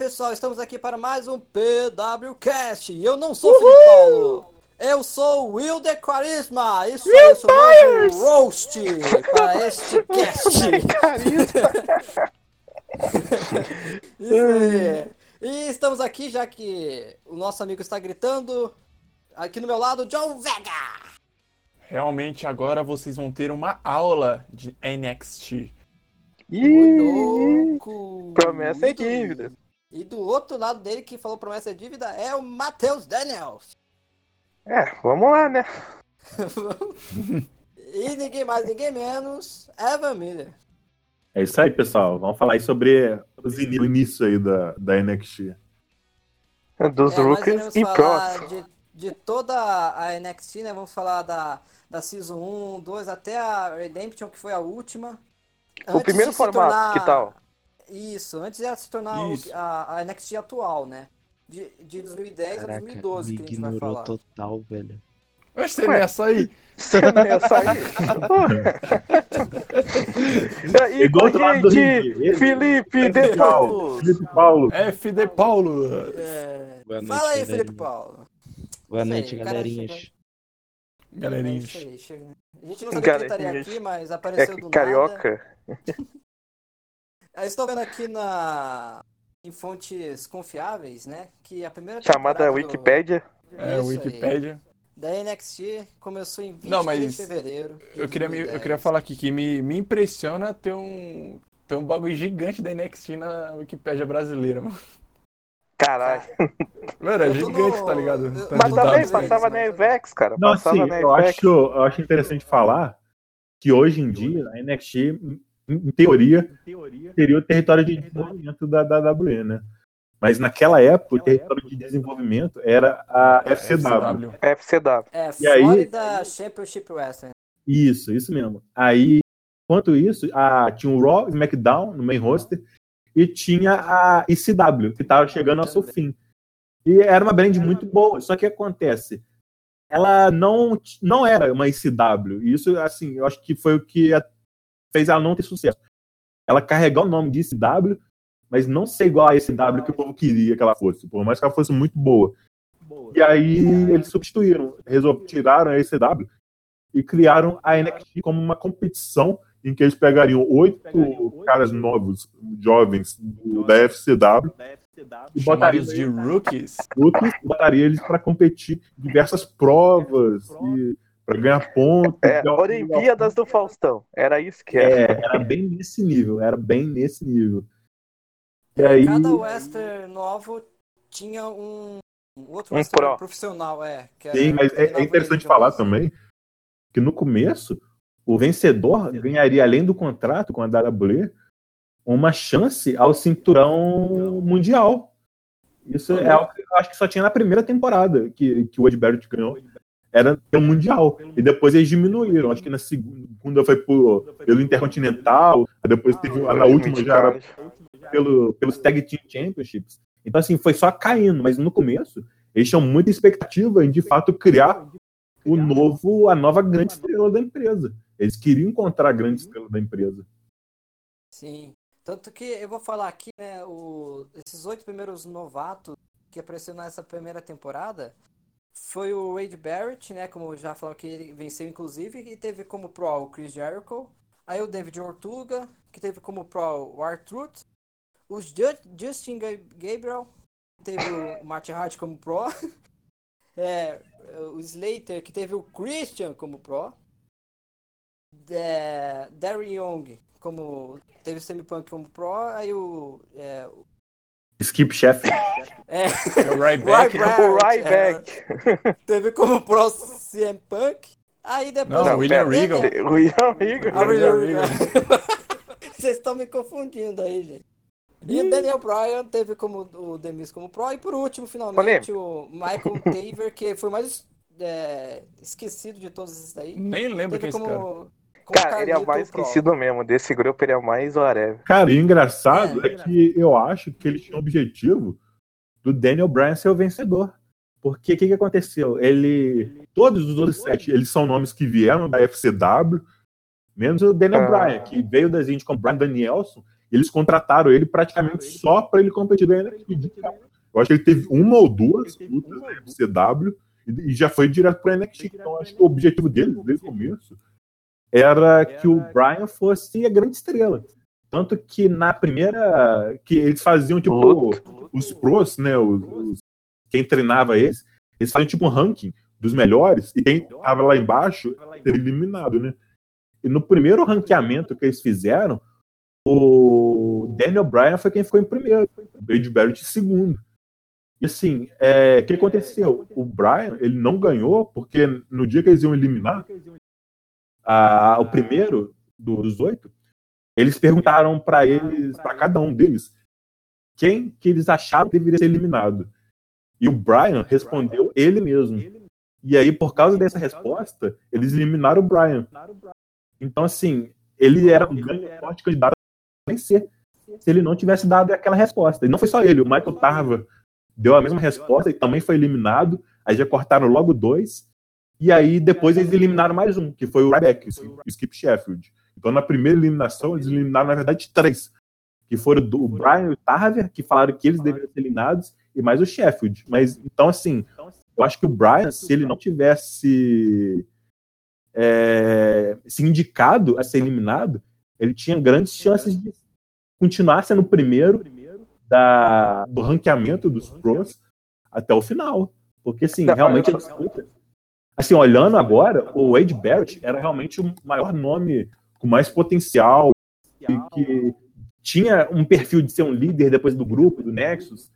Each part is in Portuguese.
aí, pessoal, estamos aqui para mais um PWCast. E eu não sou o Felipe Paulo. Eu sou o Wilder Quaresma. Isso aí, eu sou mais um roast para este cast. Isso aí. E estamos aqui já que o nosso amigo está gritando. Aqui no meu lado, John Vega. Realmente agora vocês vão ter uma aula de NXT. Ih, louco. promessa é dívida. E do outro lado dele que falou promessa é dívida é o Matheus Daniels. É, vamos lá, né? e ninguém mais, ninguém menos, Evan Miller. É isso aí, pessoal. Vamos falar aí sobre os o início aí da, da NXT. Dos É, rookies e pros. de, de toda a NXT, né? Vamos falar da, da Season 1, 2 até a Redemption, que foi a última. O Antes primeiro de formato, tornar- que tal? Isso, antes ela se tornar o- a, a NXT atual, né? De, de 2010 a Caraca, 2012 me que a gente vai ignorou falar. total, velho. Mas Ué. nessa aí. Você não ia sair? e Igual a lado do gente, ringue. Felipe de Paulo. Felipe Paulo. FD Paulo. É, Boa noite, Fala aí, galerinha. Felipe Paulo. Boa aí, noite, galerinhas. É Galerinhas. aí. A gente não sabia que ele estaria aqui, mas É apareceu do nada. carioca? Eu estou vendo aqui na em fontes confiáveis, né? Que a primeira Chamada temporada do- Wikipédia. É, Isso aí, da NXT começou em 23 Não, mas de fevereiro. de Eu queria, me- eu 2010. queria falar aqui que me, me impressiona ter um, ter um bagulho gigante da NXT na Wikipédia brasileira, mano. Caralho. Mano, é gigante, no- tá ligado? eu- Tanto Mas também passava na Evex, cara. Não, Passava na eu Evex. acho, eu acho interessante falar que hoje em dia a NXT, em, teoria, seria o território de desenvolvimento da, da WWE, né? Mas naquela época, o território de desenvolvimento era a FCW. FCW. É, E aí- Florida Championship Wrestling. Isso, isso mesmo. Aí, enquanto isso, a, tinha o Raw e o SmackDown no main roster e tinha a ECW, que estava chegando ao seu fim. E era uma brand muito boa, só que acontece, ela não, não era uma ECW. E isso, assim, eu acho que foi o que fez ela não ter sucesso. Ela carregar o nome de ECW, mas não ser igual a ECW que o povo queria que ela fosse, por mais que ela fosse muito boa. E aí eles substituíram, tiraram a ECW e criaram a NXT como uma competição em que eles pegariam oito caras novos, jovens do- da FCW e botariam de rookies. rookies, e botaria eles para competir em diversas provas e para ganhar pontos. É, Então, Olimpíadas do Faustão. Era isso que era. é, era bem nesse nível, era bem nesse nível. E aí, Cada Western novo tinha um, um outro Um pro. profissional, é. que era- sim, mas é, é interessante falar também que no começo o vencedor ganharia, além do contrato com a WWE, uma chance ao cinturão mundial. Isso é algo que eu acho que só tinha na primeira temporada que, que o Ed Barrett ganhou. Era o Mundial. E depois eles diminuíram. Acho que na segunda foi por, pelo Intercontinental, aí depois teve, na última já era pelo, pelos Tag Team Championships. Então, assim, foi só caindo, mas no começo eles tinham muita expectativa em de fato criar o novo, a nova grande estrela da empresa. Eles queriam encontrar a grande estrela da empresa. Sim. Tanto que eu vou falar aqui, né, o, esses oito primeiros novatos que apareceram nessa primeira temporada foi o Wade Barrett, né, como já falaram que ele venceu inclusive, e teve como pro o Chris Jericho, aí o David Ortuga, que teve como pro o R-Truth, o Ju- Justin Ga- Gabriel, teve o Martin Hart como pro, é, o Slater, que teve o Christian como pro, é, Darren Young como teve o Semi-Punk como pro, aí o é, o- Skip Chef. é, É o Ryback. Ryback. O Ryback. teve como pro CM Punk, aí depois Não, William pera, Regal. O William Regal. Ah, William William Regal. Vocês estão me confundindo aí, gente. E o Daniel Bryan teve como o Demis como pro, e por último, finalmente, o Michael Taver, que foi o mais é, esquecido de todos esses daí. Nem lembro Teve quem é esse como, cara. ele é o mais esquecido mesmo. Desse grupo, ele é o mais whatever. Cara, e o engraçado É. é que eu acho que eles tinham o objetivo do Daniel Bryan ser o vencedor. Porque o que, que aconteceu? Ele. Todos os outros sete, eles são nomes que vieram da FCW, menos o Daniel Ah. Bryan, que veio das Indies como Brian Danielson, eles contrataram ele praticamente só para ele competir da NXT. Eu acho que ele teve uma ou duas lutas né, de CW e já foi direto para NXT. Então, acho que o objetivo dele, desde o começo, era que o Brian fosse a grande estrela. Tanto que na primeira. que eles faziam, tipo, os pros, né? Os, quem treinava eles, eles faziam tipo um ranking dos melhores, e quem tava lá embaixo era eliminado, né? E no primeiro ranqueamento que eles fizeram, o Daniel Bryan foi quem ficou em primeiro, o Wade Barrett em segundo. E assim, é, o que aconteceu? O Bryan, ele não ganhou, porque no dia que eles iam eliminar, a- o primeiro dos oito, eles perguntaram para eles, para cada um deles, quem que eles achavam que deveria ser eliminado. E o Brian respondeu ele mesmo. E aí, por causa dessa resposta, eles eliminaram o Brian. Então, assim, ele era um grande forte candidato a vencer se ele não tivesse dado aquela resposta. E não foi só ele, o Michael Tarva deu a mesma resposta e também foi eliminado. Aí já cortaram logo dois. E aí depois eles eliminaram mais um, que foi o Ryback, o Skip Sheffield. Então na primeira eliminação eles eliminaram, na verdade, três. Que foram do- o Brian e o Tarver, que falaram que eles deveriam ser eliminados, e mais o Sheffield. Mas então, assim, eu acho que o Brian, se ele não tivesse é, se indicado a ser eliminado, ele tinha grandes chances de continuar sendo o primeiro da, do ranqueamento dos pros até o final. Porque, assim, realmente eu- a disputa. Assim, olhando agora, o Wade Barrett era realmente o maior nome com mais potencial e que tinha um perfil de ser um líder depois do grupo, do Nexus.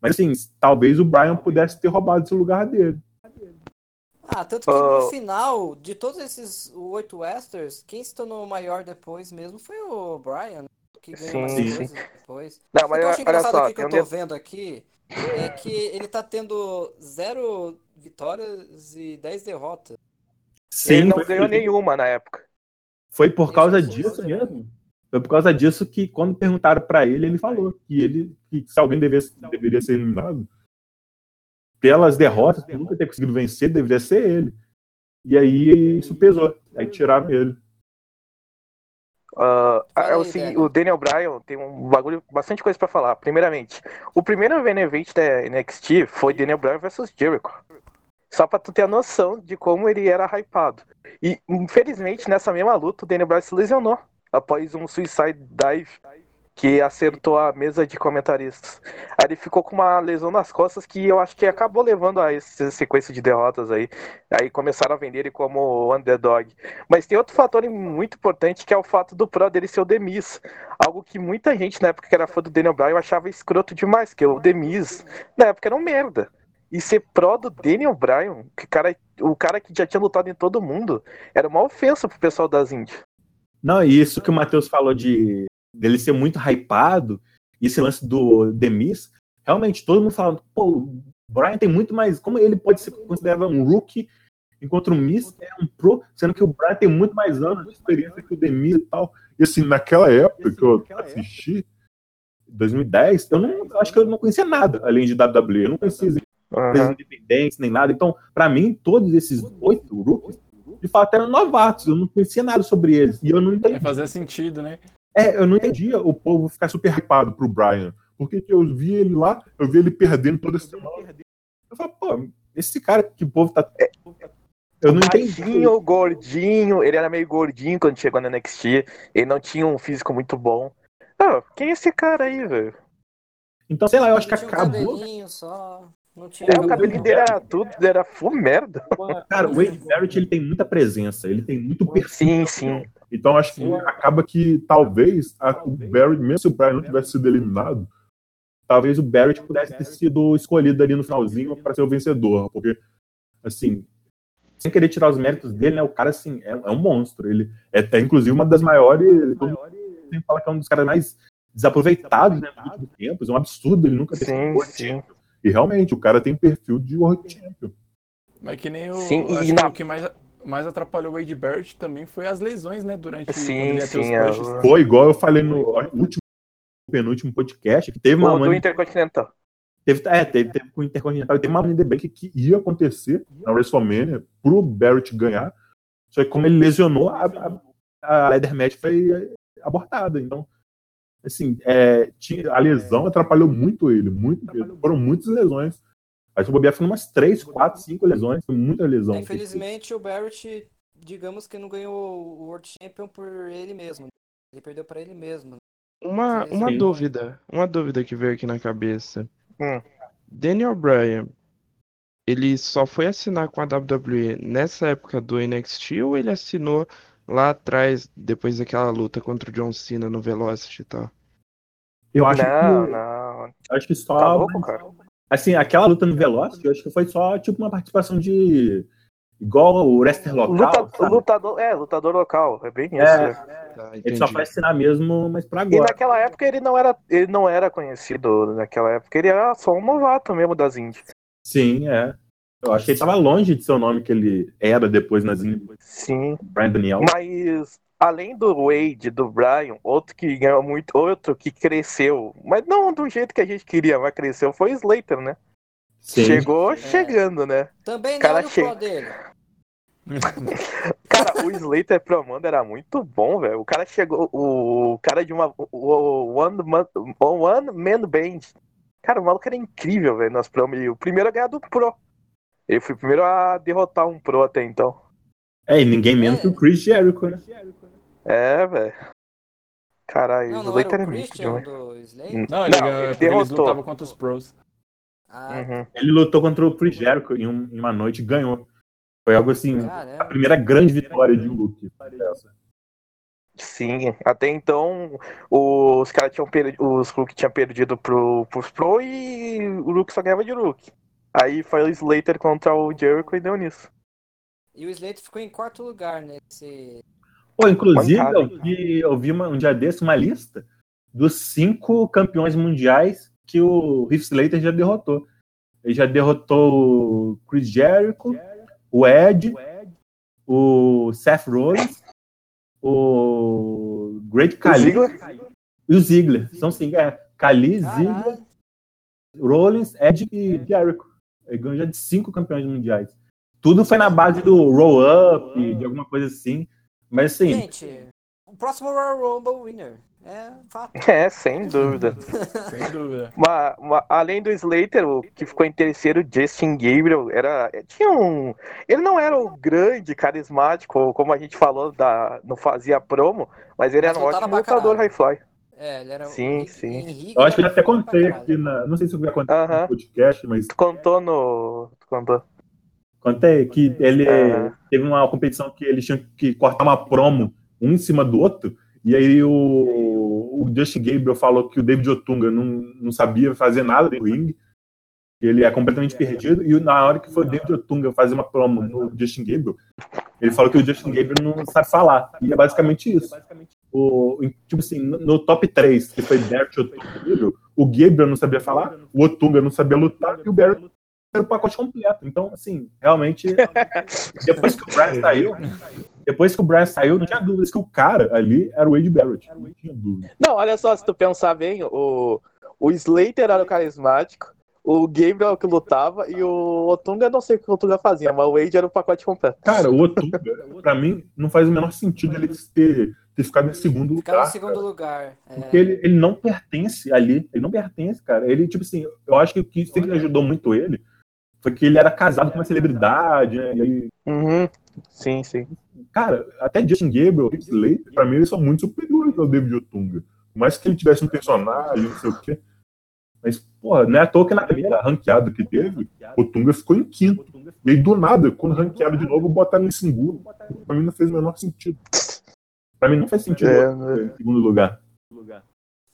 Mas, assim, talvez o Brian pudesse ter roubado esse lugar dele. Ah, tanto que no Ah. final, de todos esses oito Westers, quem se tornou maior depois mesmo foi o Brian, que ganhou Sim, mais sim. depois. Não, O mas que eu olha só, aqui que eu tô de- vendo aqui é que ele tá tendo zero vitórias e dez derrotas. ele não foi- ganhou nenhuma na época. Foi por causa Isso, disso isso, mesmo. Foi por causa disso que, quando perguntaram pra ele, ele falou que ele que se alguém devesse, deveria ser eliminado, pelas derrotas, por nunca ter conseguido vencer, deveria ser ele. E aí isso pesou. Aí tiraram ele. Ah, Fala é o, seguinte, Daniel. o Daniel Bryan tem um bagulho, bastante coisa pra falar. Primeiramente, o primeiro main event da NXT foi Daniel Bryan versus Jericho. Só pra tu ter a noção de como ele era hypado. E, infelizmente, nessa mesma luta, o Daniel Bryan se lesionou após um suicide dive que acertou a mesa de comentaristas. Aí ele ficou com uma lesão nas costas que eu acho que acabou levando a essa sequência de derrotas aí. Aí começaram a vender ele como underdog. Mas tem outro fator muito importante que é o fato do Pro dele ser o Demis. Algo que muita gente na época que era fã do Daniel Bryan achava escroto demais, que o Demis na época era um merda. E ser pró do Daniel Bryan, que cara, o cara que já tinha lutado em todo mundo, era uma ofensa pro pessoal das Índias. Não, e isso que o Matheus falou de dele ser muito hypado, e esse lance do Demis, realmente todo mundo falando, pô, o Brian tem muito mais. Como ele pode ser considerado um rookie, enquanto o Miss é um pro, sendo que o Brian tem muito mais anos de experiência que o Demis e tal. E assim, naquela época que eu assisti, 2010, eu não eu acho que eu não conhecia nada além de WWE. Eu não conhecia empresas independentes nem nada. Então, pra mim, todos esses oito rookies, de fato, eram novatos. Eu não conhecia nada sobre eles. E eu não É entendi. fazer sentido, né? É, eu não entendia o povo ficar super hypado pro Brian. Porque que eu vi ele lá, eu vi ele perdendo toda semana. Eu falo, pô, esse cara que o povo tá. Eu não entendi. Baixinho, gordinho, ele era meio gordinho quando chegou na NXT, ele não tinha um físico muito bom. Ah, quem é esse cara aí, velho? Então, sei lá, eu acho que um acabou. cabelinho só, não tinha... É, o cabelinho dele era tudo, era full merda. Cara, o Wade Barrett ele tem muita presença, ele tem muito perfil. Sim, sim. Então acho que acaba que talvez a- o Barry, mesmo se o Brian não tivesse sido eliminado, Talvez o Barrett pudesse ter sido escolhido ali no finalzinho para ser o vencedor, porque, assim, sem querer tirar os méritos dele, né, o cara, assim, é, é um monstro. Ele é até, inclusive, uma das maiores. Sempre fala que é um dos caras mais desaproveitados né, últimos tempos. É um absurdo ele nunca ter sido Sim, World sim. E realmente o cara tem perfil de World Champion. Mas que nem o. Sim, e acho que na- o que mais, mais atrapalhou o Wade Barrett também foi as lesões, né? Durante Sim, quando ele ia ter os sim, é. Foi igual eu falei no último, penúltimo podcast, que teve uma O do mani- Intercontinental. Teve, é, teve, teve com o Intercontinental e teve uma Money Bank que ia acontecer na WrestleMania pro Barrett ganhar. Só que como ele lesionou, a, a, a Leather Match foi abortada. Então, assim, é, tinha, a lesão atrapalhou muito ele, muito mesmo. Foram muitas lesões. Acho que o Bobiá foi umas 3, 4, 5 lesões, foi muita lesão. É, Infelizmente, o Barrett, digamos que não ganhou o World Champion por ele mesmo. Ele perdeu pra ele mesmo. Uma, Sim, uma sim. dúvida, uma dúvida que veio aqui na cabeça. Hum. Daniel Bryan, ele só foi assinar com a WWE nessa época do NXT ou ele assinou lá atrás, depois daquela luta contra o John Cena no Velocity e tal? Eu acho não, que, não. acho que só. Tá louco, cara? Assim, aquela luta no Velocity, eu acho que foi só tipo uma participação de. Igual o wrestler local. Luta- lutador, é, lutador local. É bem isso. É, né? Tá, ele só foi assinar mesmo, mas pra E agora. naquela época ele não era, ele não era conhecido naquela época, ele era só um novato mesmo das Indies. Sim, é. Eu acho que ele tava longe de ser o nome que ele era depois nas. Sim. Brian Daniel. Mas além do Wade, do Brian, outro que ganhou muito, outro que cresceu, mas não do jeito que a gente queria, mas cresceu foi o Slater, né? Sim. Chegou chegando, né? Também Cara, não pro dele. Cara, o Slater Promando era muito bom, velho. O cara chegou, o cara de uma o- o One Man, One Man Band. Cara, o maluco era incrível, velho, nas promos. E o primeiro a ganhar do Pro. Ele foi o primeiro a derrotar um Pro até então. É, e ninguém menos que o Chris Jericho, né? É, velho. Caralho, Não, o não era Slater é o muito Christian demais. do Slater? Não, ele, Não, ganhou, ele eles derrotou. lutavam contra os pros. Ah, Uhum. Ele lutou contra o Chris Jericho em, um- em uma noite e ganhou. Foi algo assim, a caramba. primeira grande vitória de um Luke. Sim, até então os caras tinham perdido, os Hulk tinham perdido pro, pros Pro e o Luke só ganhava de Luke. Aí foi o Slater contra o Jericho e deu nisso. E o Slater ficou em quarto lugar nesse. Pô, inclusive, Mancada, eu vi, eu vi uma- um dia desse uma lista dos cinco campeões mundiais que o Heath Slater já derrotou. Ele já derrotou o Chris Jericho, o Ed, o Seth Rollins, o Great O Khali e o Ziggler. São cinco, é. Khali, Ziggler. Rollins, Ed e Jericho. Ele ganhou já de cinco campeões mundiais. Tudo foi na base do roll-up, de alguma coisa assim. Mas assim, Gente, o próximo Royal Rumble winner. É fato. É, sem dúvida. Sem dúvida. Uma- uma- além do Slater, o que ficou em terceiro, Justin Gabriel, era, tinha um, ele não era o grande carismático, como a gente falou, da, não fazia promo, mas ele era um ótimo lutador high fly. É, ele era Sim, o sim. Henrique Eu acho que eu até contei aqui na. Não sei se eu já contei Aham. no podcast, mas Tu contou no. tu contou. contei que ele teve uma competição que eles tinham que cortar uma promo um em cima do outro. E aí o, o Justin Gabriel falou que o David Otunga não, não sabia fazer nada no ringue. Ele é completamente perdido. E na hora que foi o David Otunga fazer uma promo no Justin Gabriel, ele falou que o Justin Gabriel não sabe falar. E é basicamente isso. O, tipo assim, no, top 3, que foi Barrett, Otunga e o Gabriel não sabia falar, o Otunga não sabia lutar e o Barrett era o pacote completo. Então, assim, realmente, depois que o Brian saiu, depois que o Brian saiu, não tinha dúvidas que o cara ali era o Wade Barrett. Não tinha dúvida. Não, olha só, se tu pensar bem, o, o Slater era o carismático, o Gabriel é o que lutava e o Otunga, não sei o que o Otunga fazia, mas o Wade era o pacote completo. Cara, o Otunga, pra mim, não faz o menor sentido ele ter, ter ficado em segundo Ficava lugar. em segundo lugar. É, Porque ele, ele não pertence ali. Ele não pertence, cara. Ele, tipo assim, eu acho que o que sempre ajudou muito ele foi que ele era casado com uma celebridade, né? E aí, Uhum. Sim, sim. cara, até Justin Gabriel, Heath Slater, pra mim, eles são muito superiores ao David Otunga. Por mais que ele tivesse um personagem, não sei o quê. Mas, porra, não é à toa que na primeira ranqueada que teve, o Tunga ficou em quinto. E aí, do nada, quando ranquearam de novo, botaram em segundo. Pra mim não fez o menor sentido. Pra mim não faz sentido É, botar em segundo lugar.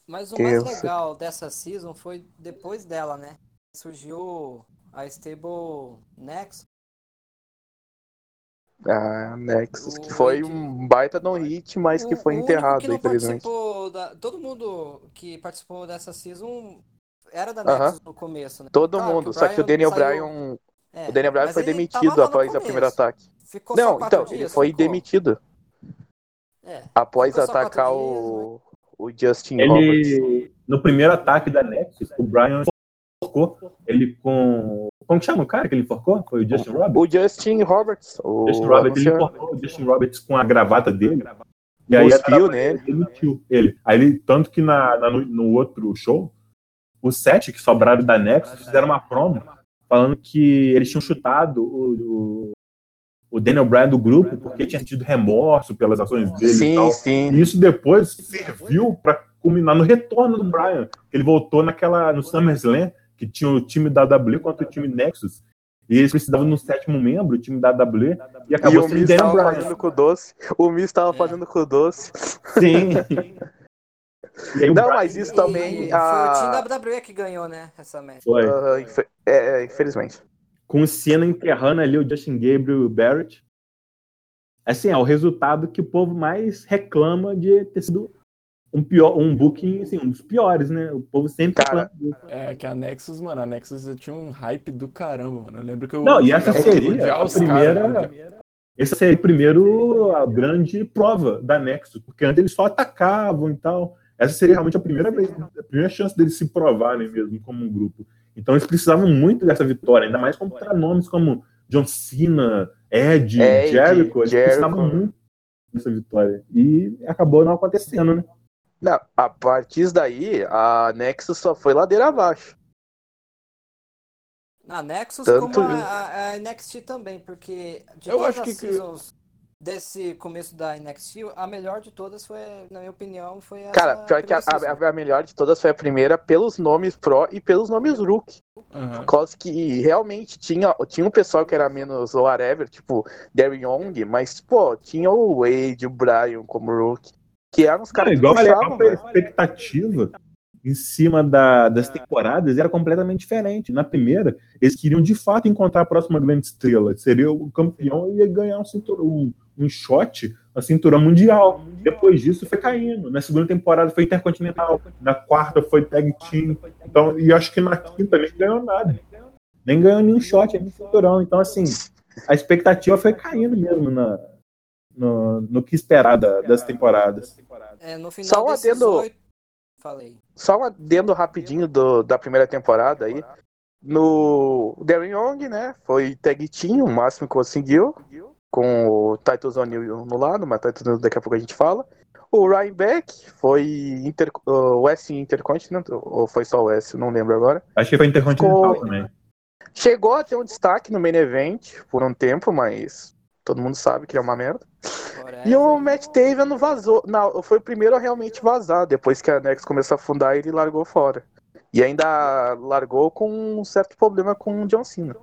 Mas o Que mais sei. legal dessa season foi depois dela, né? Surgiu a Stable Next. Ah, Nexus, que O foi Wade- um baita no hit, mas que O- foi o único enterrado, que infelizmente. da- Todo mundo que participou dessa season era da. Nexus no começo, né? Todo Claro mundo, só que o Daniel saiu- Bryan, é, o Daniel Bryan foi ele demitido após o primeiro ataque. Ficou Não, então, ele dias, foi ficou. demitido É, após atacar o, o Justin Roberts. Ele, no primeiro ataque da Nexus, o Brian forcou ele com. Como que chama o cara que ele forcou? Foi o Justin Roberts? O Justin Roberts. O Justin Roberts, ele cortou o Justin Roberts com a gravata dele. E aí Cuspiu nele. demitiu ele. Aí ele, tanto que na, na- no, no outro show, os sete que sobraram da Nexus fizeram uma promo falando que eles tinham chutado o, o, o Daniel Bryan do grupo porque tinha tido remorso pelas ações dele e Sim, tal. sim. E isso depois serviu para culminar no retorno do Bryan. Ele voltou naquela no SummerSlam, que tinha o time da WWE contra o time Nexus. E eles precisavam de um sétimo membro, o time da WWE, e E acabou o sendo Miz Daniel Bryan. fazendo com o doce. O Miz tava É. fazendo com o doce. Sim. E o Não, mas isso E também. Foi o time A... da WWE que ganhou, né? Essa match. Foi. É, é, infelizmente. Com o Cena enterrando ali o Justin Gabriel e o Barrett. Assim, é o resultado que o povo mais reclama de ter sido um pior, um booking, assim, um dos piores, né? O povo sempre Cara, reclama disso. É que a Nexus, mano, a Nexus tinha um hype do caramba, mano. Eu lembro que eu. Não, e essa seria a primeira- né? Essa seria primeiro a grande prova da Nexus, porque antes eles só atacavam e tal. Essa seria realmente a primeira vez, a primeira chance deles se provarem mesmo como um grupo. Então eles precisavam muito dessa vitória, ainda mais contra nomes como John Cena, Ed, Ed, Jericho. Eles Jericho. precisavam muito dessa vitória. E acabou não acontecendo, né? Não, a partir daí, a Nexus só foi ladeira abaixo. Na Nexus, Tanto- como a, a- a NXT também, porque de Eu todas acho que- as seasons desse começo da NXT, a melhor de todas foi, na minha opinião, foi essa Cara, pior que a, a- a melhor de todas foi a primeira pelos nomes Pro e pelos nomes Rook. Aham. Por causa que realmente tinha, tinha um pessoal que era menos whatever, tipo Darren Young, mas, pô, tinha o Wade, o Brian como Rook, que eram os Cara, caras que igual a puxavam, expectativa em cima da- das temporadas era completamente diferente. Na primeira, eles queriam de fato encontrar a próxima grande estrela. Seria o campeão e ia ganhar um, cinturão, um, shot, a cinturão mundial. Depois disso foi caindo. Na segunda temporada foi Intercontinental. Na quarta foi Tag Team. Então, e acho que na quinta nem ganhou nada. Nem ganhou nenhum shot, nem cinturão. Então, assim, a expectativa foi caindo mesmo na, no, no que esperar da- das temporadas. É, no final Só um adendo- oito... Falei. Só um adendo rapidinho do, da primeira temporada aí. No Darren Young, né? Foi tag team, o máximo que conseguiu. Com o Titus O'Neill no lado, mas Titus O'Neill daqui a pouco a gente fala. O Ryan Beck foi Inter, uh, West Intercontinental, ou foi só o West, não lembro agora. Acho que foi Intercontinental Ficou- também. Chegou a ter um destaque no main event por um tempo, mas todo mundo sabe que é uma merda. E o Matt Taven vazou. Não, foi o primeiro a realmente vazar. Depois que a Nex começou a afundar, ele largou fora. E ainda largou com um certo problema com o John Cena.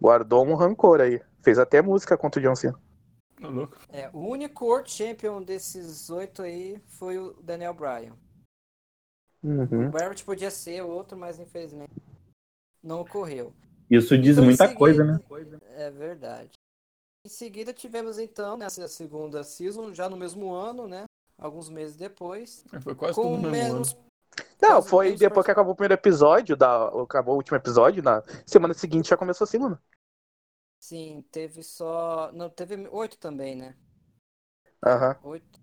Guardou um rancor aí. Fez até música contra o John Cena. Tá. É, o único World Champion desses oito aí foi o Daniel Bryan. Uhum. O Barrett podia ser outro, mas infelizmente não ocorreu. Isso diz Então, em muita seguida- coisa, né? É verdade. Em seguida tivemos então nessa segunda season, já no mesmo ano, né? Alguns meses depois, Foi quase com tudo no mesmo menos. ano. Não, foi depois que acabou o primeiro episódio, da, acabou o último episódio, na semana seguinte já começou a segunda. Sim, teve só. Não, teve oito também, né? Aham. Oito.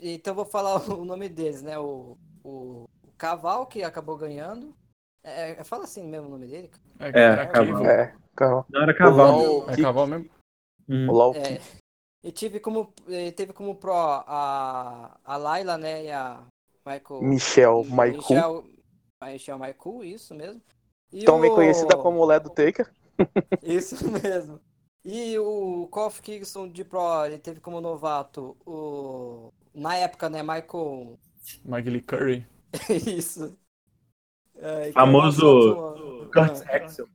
Então eu vou falar o nome deles, né? O, o, o Caval, que acabou ganhando. É, é- fala assim mesmo o nome dele? É, É, era cavalo. Kivo. É, calma. Não era. LOL, É cavalo mesmo? Uhum. o LOL É. E tive como, teve como pro a, a Laila, né? E a Michael. Michel Maiku, Michel, Michel Maiku, isso mesmo. E também o- conhecida como Ledo Taker. Isso mesmo. E o Kofi Kingston de Pro, ele teve como novato o. Na época, né, Michael. Mike Lee Curry. Isso. É, Famoso é Kurt Ah, Axel.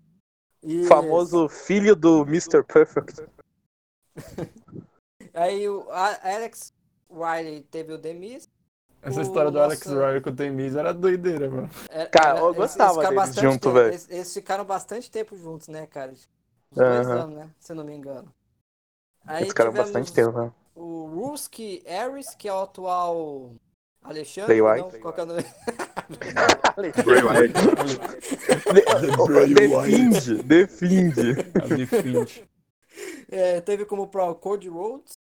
isso. Famoso filho do Mr. Perfect. Aí o Alex Riley teve o Demis. Essa história do Alex Ryan com o Temis era doideira, mano. É, Cara, eu eles- gostava ficaram deles bastante junto, velho. Eles, eles ficaram bastante tempo juntos, né, cara? Uns dois Aham. anos, né? Se eu não me engano. Aí Eles ficaram bastante tempo, né? O Ruski Harris, que é o atual Alexandre. Bray não, Wyatt. qual que é o nome? Bray Wyatt. definde. É, teve como pro Cody Rhodes.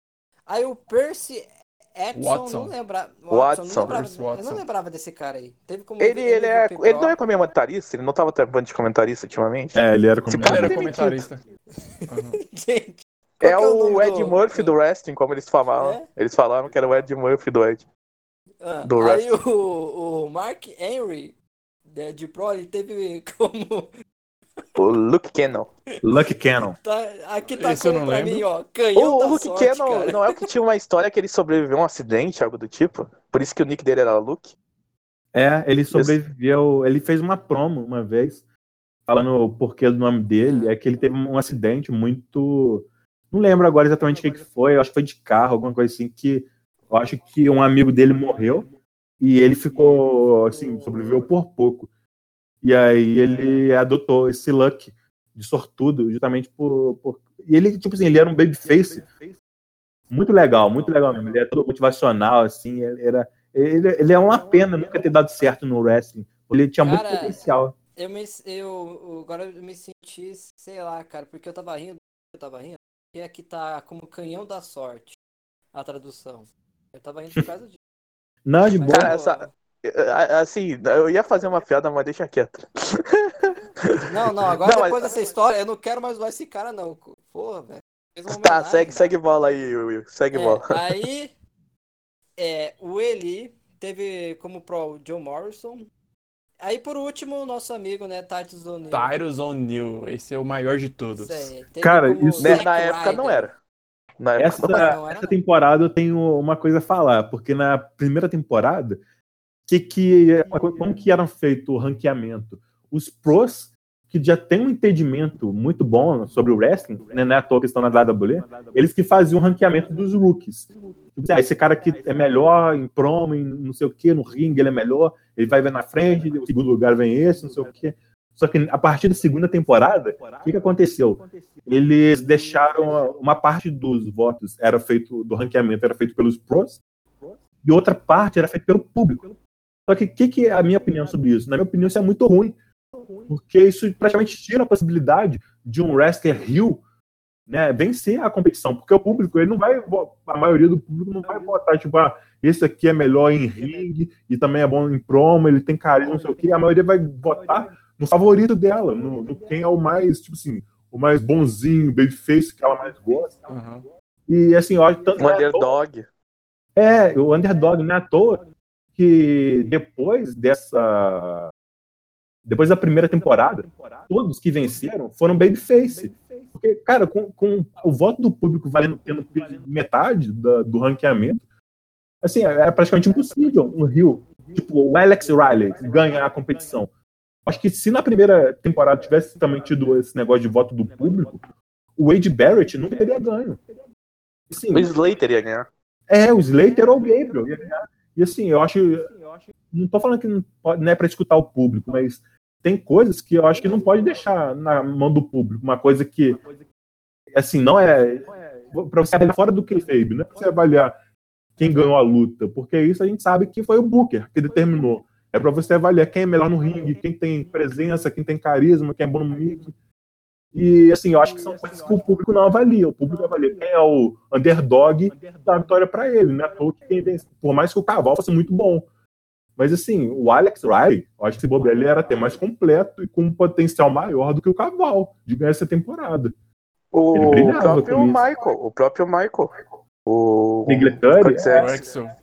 Aí o Percy Edson, Watson. não lembra. Watson. não lembrava, Percy eu não Watson. lembrava desse cara aí. Teve como Ele, ele, é, ele não é comentarista? Ele não tava trabalhando de comentarista ultimamente? É, ele era como Esse Ele cara era demitido. comentarista. Gente, É que o Ed Murphy do wrestling, como eles falavam. É? Eles falaram que era o Ed Murphy do Ed. Ah, do aí o, o Mark Henry né, de Pro, ele teve como. O Luke Cannon. Lucky Cannon. Tá, aqui tá Esse eu como não pra lembro. mim, ó. Canhão O, da o Luke sorte, Cannon cara. não é o que tinha uma história que ele sobreviveu a um acidente, algo do tipo? Por isso que o nick dele era Luke? É, ele sobreviveu. Ele fez uma promo uma vez, falando o porquê do nome dele. É que ele teve um acidente muito. Não lembro agora exatamente o que, que foi. Eu acho que foi de carro, alguma coisa assim. Que eu acho que um amigo dele morreu e ele ficou, assim, sobreviveu por pouco. E aí ele adotou esse Luck de sortudo, justamente por. por... E ele, tipo assim, ele era um babyface. Muito legal, muito legal mesmo. Ele é todo motivacional, assim. Ele, era, ele, ele é uma pena nunca ter dado certo no wrestling. Ele tinha muito Cara, potencial. Eu, me, eu agora eu me senti, sei lá, cara, porque eu tava rindo, eu tava rindo, porque aqui tá como canhão da sorte a tradução. Eu tava rindo por causa disso. Não, de boa. Cara, essa- É, Assim, eu ia fazer uma piada, mas deixa quieto. Não, não, agora Não, depois mas- dessa história, eu não quero mais zoar esse cara, não. Porra, velho. Tá, segue, segue bola aí, Will. Segue É, bola. aí, é, o Eli teve como pro o John Morrison. Aí, por último, o nosso amigo, né, Titus O'Neill. Tyrus O'Neill, esse é o maior de todos. Teve Cara, isso- Né, Na época não era. Na época Essa, não era. não era, essa não. temporada eu tenho uma coisa a falar, porque na primeira temporada, que, que, como que eram feito o ranqueamento? Os pros, que já têm um entendimento muito bom sobre o wrestling, né, não é à toa que estão na WWE, eles que faziam o ranqueamento dos rookies. Ah, esse cara aqui é melhor em promo, em não sei o que, no ringue ele é melhor, ele vai ver na frente, o segundo lugar vem esse, não sei o que. Só que a partir da segunda temporada, o que, que aconteceu? Eles deixaram uma parte dos votos era feito do ranqueamento era feito pelos pros e outra parte era feita pelo público. Só que o que, que é a minha opinião sobre isso? Na minha opinião, isso é muito ruim, porque isso praticamente tira a possibilidade de um wrestler heel né, vencer a competição, porque o público, ele não vai, a maioria do público não vai votar, tipo, ah, esse aqui é melhor em ringue e também é bom em promo, ele tem carisma, não sei o quê, a maioria vai votar no favorito dela, no, no quem é o mais, tipo assim, o mais bonzinho, babyface que ela mais gosta. Aham. E assim, olha, tanto não é underdog. é, o underdog não é à toa que depois dessa. Depois da primeira temporada, todos que venceram foram babyface. Porque, cara, com, com o voto do público valendo tendo metade da- do ranqueamento, assim, é praticamente impossível um Rio, tipo o Alex Riley, ganhar a competição. Acho que se na primeira temporada tivesse também tido esse negócio de voto do público, o Wade Barrett nunca teria ganho. Assim, O Slater ia ganhar. é, o Slater ou o Gabriel. ia ganhar. E assim, eu acho. Não tô falando que não, pode, não é pra escutar o público, mas tem coisas que eu acho que não pode deixar na mão do público. Uma coisa que, assim, não é. Pra você avaliar fora do que fez, não é pra você avaliar quem ganhou a luta, porque isso a gente sabe que foi o Booker que determinou. É pra você avaliar quem é melhor no ringue, quem tem presença, quem tem carisma, quem é bom no mic. E assim, eu acho que são coisas que o público não avalia. O público avalia quem é o underdog dá a vitória para ele, né? Por mais que o cavalo fosse muito bom. Mas assim, o Alex Riley, eu acho que esse bobear ele era até mais completo e com um potencial maior do que o cavalo de ganhar essa temporada. O Ele brilhava próprio. Michael. O próprio Michael. O. Chris é,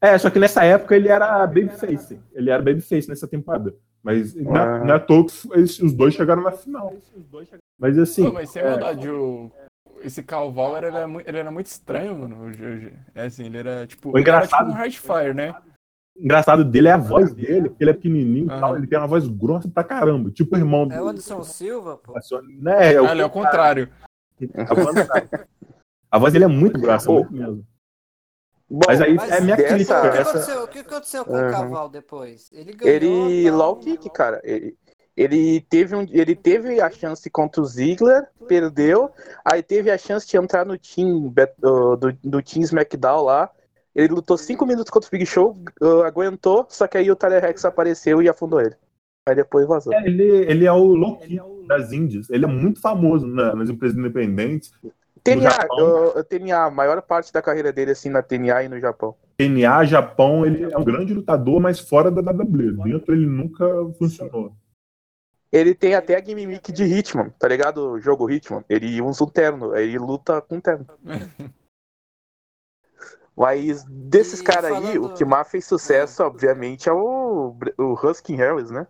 é, só que nessa época ele era babyface. Ele era babyface nessa temporada. Mas não, Ah. é que eles- os dois chegaram na final. Mas assim, Pô, mas sem maldade, o... esse Calval era, era, muito, ele era muito estranho, mano. O Jorge. É assim, ele era tipo. O ele era engraçado- tipo um Hardfire, né? engraçado dele é a voz dele, porque ele é pequenininho e Aham. tal. Ele tem uma voz grossa pra caramba. Tipo o irmão do. É o Anderson Silva, pô. Né, é o Ah, ele é o contrário. A voz, a voz dele é muito grossa, Pô. muito mesmo. Bom, Mas aí Mas é minha dessa- O que, crítica. que Essa... aconteceu, o que aconteceu com Aham. o Caval depois? Ele ganhou. Ele low kick, cara. Ele, ele teve um, ele teve a chance contra o Ziggler, perdeu. Aí teve a chance de entrar no uh, do, do Team SmackDown lá. Ele lutou cinco minutos contra o Big Show, uh, aguentou, só que aí o Tyler Rex apareceu e afundou ele. Aí depois vazou. É, ele, ele é o Loki das Índias. Ele é muito famoso na- nas empresas independentes. TNA, Japão. uh, TNA, a maior parte da carreira dele assim na TNA e no Japão. TNA, Japão, ele é um grande lutador, mas fora da WWE. Dentro ele nunca funcionou. Ele tem até a gimmick de Hitman, tá ligado? O jogo Hitman. Ele usa um terno, ele luta com terno. Mas desses caras aí, falando- o que mais fez sucesso, obviamente, é o, o Husky Harris, né?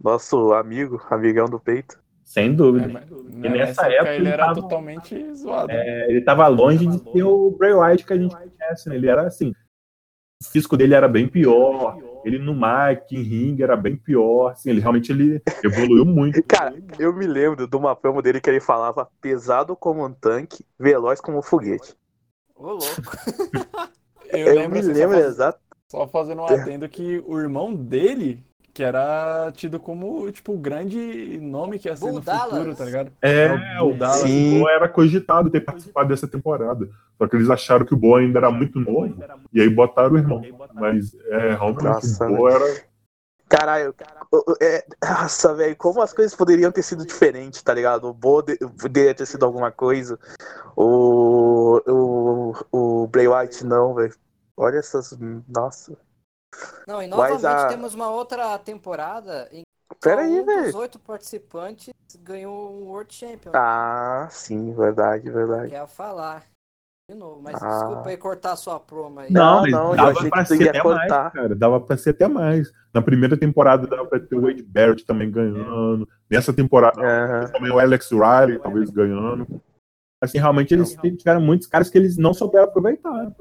Nosso amigo, amigão do peito. Sem É, dúvida. mas nessa nessa época época ele ele era tava- totalmente zoado. É, ele tava longe de ter o Bray Wyatt que a gente conhece, né? Ele era assim. O físico dele era bem pior. Ele no mic, em ringue, era bem pior. Assim, ele realmente ele evoluiu muito. Cara, eu me lembro de uma promo dele que ele falava pesado como um tanque, veloz como um foguete. Ô, louco. Eu, Eu, lembro, me assim, lembro exato. só fazendo um adendo que o irmão dele, que era tido como, tipo, o grande nome que ia ser Bull no Dallas. futuro, tá ligado? É, o Dallas. Sim. Bo era cogitado ter participado dessa temporada. Só que eles acharam que o Bo ainda era muito novo. E aí botaram o irmão. Mas é, realmente o Bo era. Caralho, é, nossa, velho, como as coisas poderiam ter sido diferentes, tá ligado? O Bo de- poderia ter sido alguma coisa. O, o, o Bray White não, velho. Olha essas. Nossa. Não, e novamente a- temos uma outra temporada em que Pera aí, um velho. oito participantes ganhou um World Champion. Ah, sim, verdade, verdade. Quer falar. De novo, mas Ah. desculpa aí cortar a sua promo aí. Não, mas não, eu dava pra ser até cortar. mais, cara. Dava pra ser até mais. Na primeira temporada dava pra ter o Wade Barrett também ganhando. Nessa temporada Aham. também o Alex Riley talvez ganhando. Assim, realmente eles tiveram muitos caras que eles não souberam aproveitar.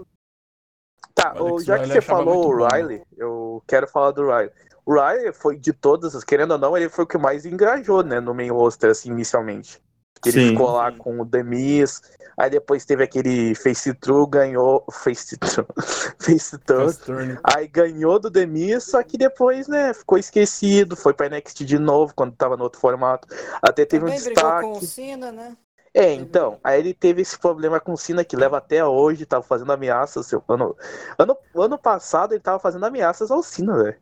Tá, O já que você falou o bom. Riley, eu quero falar do Riley. O Riley foi de todas, querendo ou não, ele foi o que mais engajou, né, no main roster, assim, inicialmente. Que ele Sim. ficou lá com o Demis, aí depois teve aquele Face True, ganhou. Face True. Face turn. Aí ganhou do Demis, só que depois, né, ficou esquecido, foi pra NXT de novo, quando tava no outro formato. Até teve Também um brigou destaque. com o Cena, né? É, então, aí ele teve esse problema com o Cena que leva até hoje, tava fazendo ameaças. Seu, ano, ano, ano passado ele tava fazendo ameaças ao Cena, velho.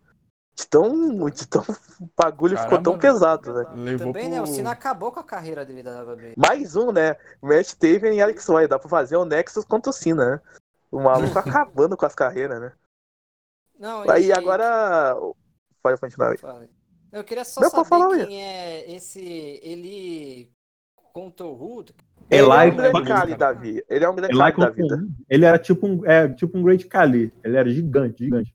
De tão, de tão. O bagulho ficou tão Caramba. pesado, né? Levou Também, né? O pro- Cena acabou com a carreira dele da WWE. Mais um, né? Matt Taven e Alex White. Dá pra fazer o Nexus contra o Cena, né? O maluco acabando com as carreiras, né? Não, Aí e- agora. Pode continuar aí. Eu queria só Não, saber falar, quem é esse ele contra o Hood. Ele é Eli um grande Kali da vida. Ele é um grande Eli Kali da vida. um, ele era tipo um, é, tipo um Great Khali. Ele era gigante, gigante.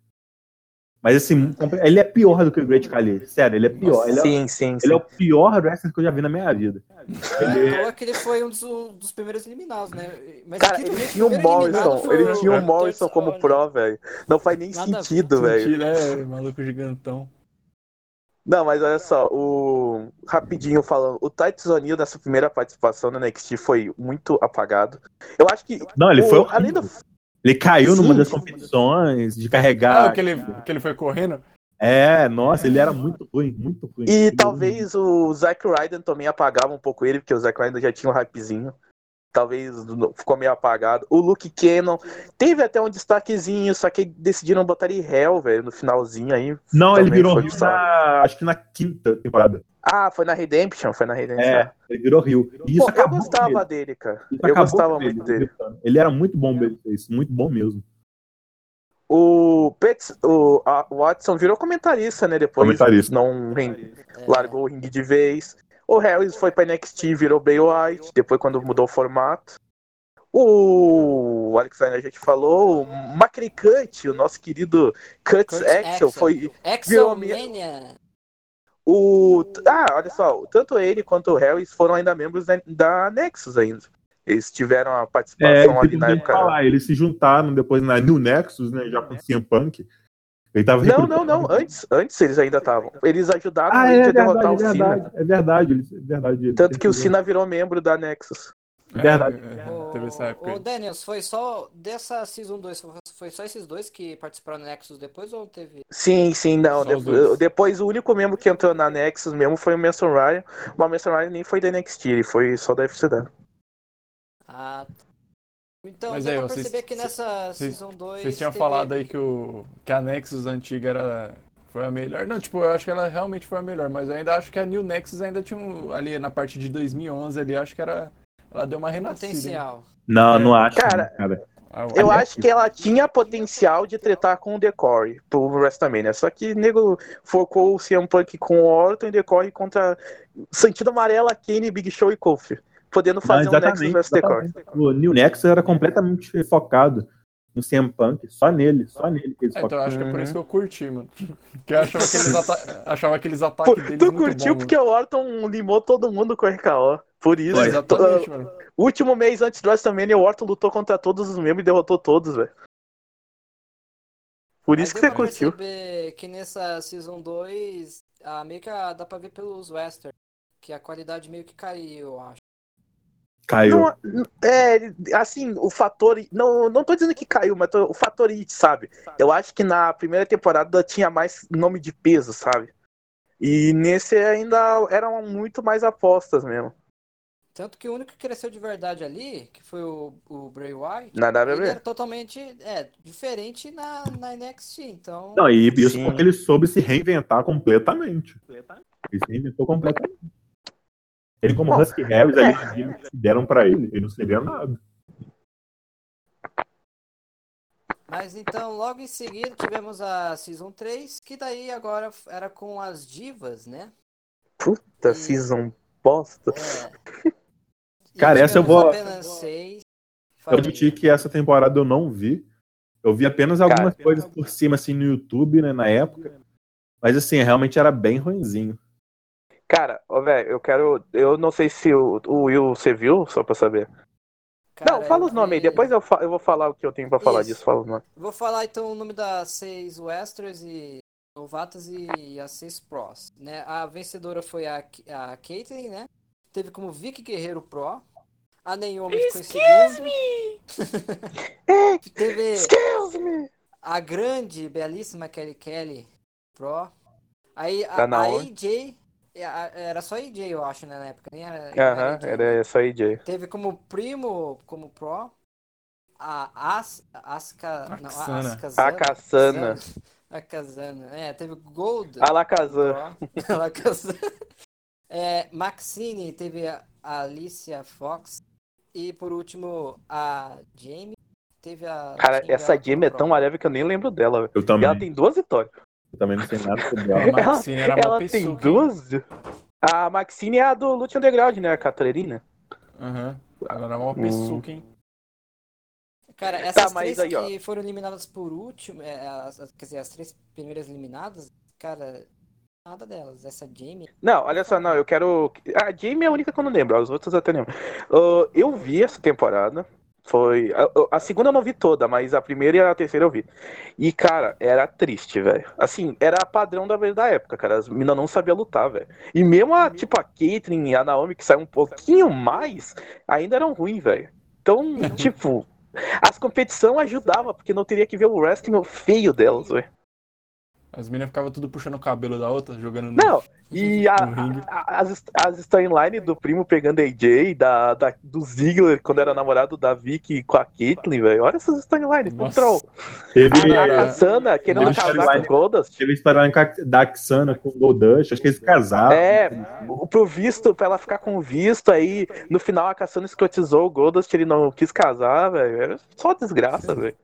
Mas assim, ele é pior do que o Great Khali. Sério, ele é pior. Ele é, Sim, sim, sim. ele é o pior wrestler que eu já vi na minha vida. Ele... Falou que ele foi um dos, um dos primeiros eliminados, né? Mas Cara, ele tinha o eliminado Morrison, ele tinha o Dr. Morrison como Stone. pro, velho. Não faz nem Nada sentido, velho. Sentido, é, maluco gigantão. Não, mas olha só, o rapidinho falando, o Titus O'Neil nessa primeira participação no NXT foi muito apagado. Eu acho que Não, ele o- foi além do. Ele caiu numa Sim, das sim. competições de Ah, carregar. que ele, que ele foi correndo? É, nossa, ele era muito ruim, muito ruim. e talvez o Zack Ryder também apagava um pouco ele, porque o Zack Ryder já tinha um hypezinho. Talvez ficou meio apagado. O Luke Cannon teve até um destaquezinho, só que decidiram botar ele Hell, velho, no finalzinho aí. Não, ele virou Rio só. na, acho que na quinta temporada. Ah, foi na Redemption, foi na Redemption. É, ele virou Rio. E isso Pô, eu gostava ele. dele, cara. Isso Eu gostava muito dele. Ele era muito bom mesmo, isso, muito bom mesmo. O, Pets, o Watson virou comentarista, né? Depois Comentarista. não É, largou o ringue de vez. O Harris foi pra NXT, virou Bray White, depois quando mudou o formato. O Alexander a gente falou, o McCray o nosso querido Cuts Kurt Axel, Axel. foi virou Exomania. o. Ah, olha só, tanto ele quanto o Harris foram ainda membros da, da Nexus ainda. Eles tiveram a É, participação ali ele na época. falar, eles se juntaram depois na New Nexus, né, já com o CM Punk. Ele tava Não, recrutando- não, não. Antes, antes eles ainda estavam. Eles ajudaram Ah, ele é a derrotar verdade, é o Cena. verdade, é verdade, é verdade. Tanto que o Cena virou membro da Nexus. Verdade. É, é, teve essa época. Ô, aí. Daniels, foi só dessa Season 2, foi só esses dois que participaram do Nexus depois ou teve? Sim, sim, não. Só os De- dois. depois o único membro que entrou na Nexus mesmo foi o Manson Ryan. Mas o Manson Ryan nem foi da NXT, ele foi só da FCW. Ah, tá. Então, Mas deu aí, pra vocês- perceber que nessa vocês- Season 2 Vocês tinham teve- falado aí que, o, que a Nexus antiga era, foi a melhor. Não, tipo, eu acho que ela realmente foi a melhor, mas eu ainda acho que a New Nexus ainda tinha um, ali na parte de 2011 ali, acho que era ela deu uma renascida. hein? potencial. Não, É. não acho. Cara, cara. Ah, Eu acho que ela tinha potencial de tretar com o Decore pro WrestleMania. Só que nego focou o CM Punk com o Orton e Decore contra Sentido Amarela, Kane, Big Show e Kofi. Podendo fazer um Nexus vs Decore. exatamente. O New Nexus era completamente focado no CM Punk, só nele, só nele que eles É, então acho que é por isso que eu curti, mano. Porque eu achava aqueles, ata achava aqueles ataques Pô, deles tu muito curtiu bom, porque o Orton limou todo mundo com o RKO. Por isso. mano. Exatamente, mano. Último mês antes do WrestleMania, o Orton lutou contra todos os membros e derrotou todos, velho. Por isso Mas que você curtiu. que nessa Season 2, ah, meio que dá pra ver pelos Western, que a qualidade meio que caiu, eu acho. Caiu. Não, é, assim, o fator. Não, não tô dizendo que caiu, mas tô- o fator it, sabe? Eu acho que na primeira temporada tinha mais nome de peso, sabe? E nesse ainda eram muito mais apostas mesmo. Tanto que o único que cresceu de verdade ali, que foi o, o Bray Wyatt, Na ele era totalmente é, diferente na, na NXT, então... Não, e isso Sim. porque ele soube se reinventar completamente. Ele se reinventou completamente. Ele, como Bom, Husky Harris, ali, eles que deram pra ele, ele não sabia nada. Mas então, logo em seguida, tivemos a Season 3, que daí agora era com as divas, né? Puta, E- season bosta. É. Cara, essa eu vou- apenas seis. Eu admiti que essa temporada eu não vi. Eu vi apenas algumas Cara. coisas por cima, assim, no YouTube, né, na época. Mas, assim, realmente era bem ruinzinho. Cara, ó, velho, eu quero. Eu não sei se o, o Will você viu, só pra saber. Cara, não, fala os nomes aí, depois eu, fa- eu vou falar o que eu tenho pra falar Isso. disso. Fala os nomes. Vou falar então o nome das seis Westerns e novatas e as seis pros, né? A vencedora foi a, a Caitlyn, né? Teve como Vicky Guerreiro Pro. A Naomi ficou em segundo. Teve Excuse me! a grande, belíssima Kelly Kelly Pro. Aí a, Da a. AJ, era só AJ eu acho né, na época, nem era, Aham, AJ. era essa aí, Jay. Teve como primo, como pro, a As, Aska, não, a Aksana. Askazana. A Kassana. A Kazana. É, teve Gold. Alakazam. Pro, Alakazam. É, Maxine, teve a Alicia Fox. E por último, a Jamie. Teve a. Cara, essa Jamie é tão leve que eu nem lembro dela. Eu E também. ela tem duas vitórias. Eu também não sei nada sobre A ela. Maxine era Ela uma tem pessoa. duas? A Maxine é a do Lute Underground, né? A Catarina. Aham. Ela era uma Hum. pessoa, hein? Cara, essas mas três aí, ó. que foram eliminadas por último, é, as- as- quer dizer, as três primeiras eliminadas, cara, nada delas. Essa Jamie. Não, olha só, não, eu quero. A Jamie é a única que eu não lembro, as outras eu até lembro. Ah, eu vi essa temporada. Foi. A, a segunda eu não vi toda, mas a primeira e a terceira eu vi. E, cara, era triste, velho. Assim, era padrão da, da época, cara. As meninas não sabiam lutar, velho. E mesmo a, tipo, a Caitlyn e a Naomi, que saiu um pouquinho mais, ainda eram ruins, velho. Então, tipo, as competições ajudavam, porque não teria que ver o wrestling feio delas, velho. As meninas ficavam tudo puxando o cabelo da outra, jogando no. Não, e a- a- as, as storyline do primo pegando a AJ, da, da, do Ziggler quando era namorado da Vicky com a Caitlyn, velho. Olha essas storylines, um Nossa. troll. Teve, A, a Kassana querendo teve casar com storyline- o Goldust. teve Ca- da Axana com o Goldust. Acho que eles casaram. É, o- pro visto, pra ela ficar com o visto, aí no final a Cassandra escrotizou o Goldust, ele não quis casar, velho. Era só desgraça, velho.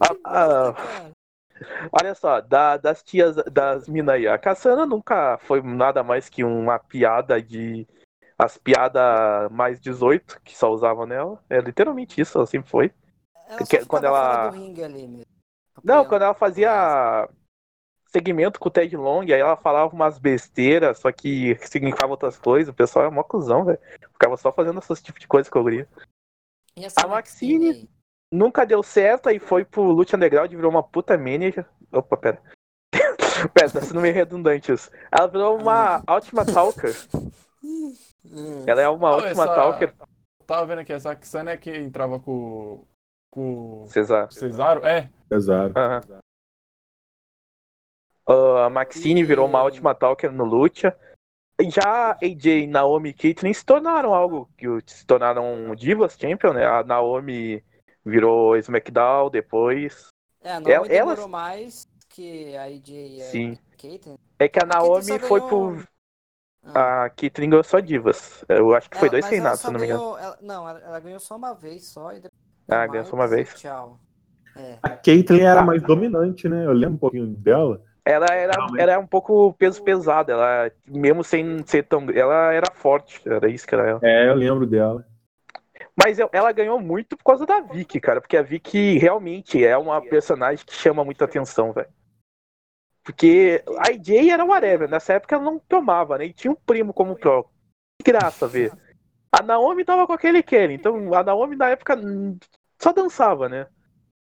A- a- Cara, olha só, da- das tias, das minas aí, a Cassana nunca foi nada mais que uma piada de. As piadas mais 18 que só usavam nela. É literalmente isso, ela sempre foi. ela Que- quando ela- ali. Não, quando ela fazia segmento com o Ted Long, aí ela falava umas besteiras, só que significava outras coisas, o pessoal era mó cuzão, velho. Ficava só fazendo esses tipos de coisa que eu queria. A Maxine-? Nunca deu certo e foi pro Lute Underground e virou uma puta manager. Opa, pera. pera, tá sendo meio redundante isso. Ela virou uma ótima talker. Hum. Ela é uma ótima essa- talker, Tava vendo aqui, essa Xana é que entrava com, com o Cesar. Cesaro? É. Casaram. Aham. Ah, a Maxine virou uma ótima talker no Lucha. Já AJ, Naomi e Caitlyn se tornaram algo que se tornaram divas champion, né? A Naomi virou SmackDown depois. É, a Naomi Ela- demorou mais que a AJ e a Sim. Caitlyn. É que a Caitlyn Naomi só foi ganhou- pro. Ah. A Caitlyn ganhou só divas. Eu acho que foi Ela- dois reinados, se não me engano. ganhou- ela- não, ela, ela ganhou só uma vez só e depois Ah, ganhou só uma vez. Tchau. É. A Caitlyn era mais dominante, né? Eu lembro um pouquinho dela. Ela era, era um pouco peso pesado, ela, mesmo sem ser tão. Ela era forte, era isso que era ela. É, eu lembro dela. Mas ela ganhou muito por causa da Vicky, cara, porque a Vicky realmente é uma personagem que chama muita atenção, velho. Porque a AJ era whatever, nessa época ela não tomava, né? E tinha um primo como pro. Que graça ver. A Naomi tava com aquele Kelly, então a Naomi na época só dançava, né?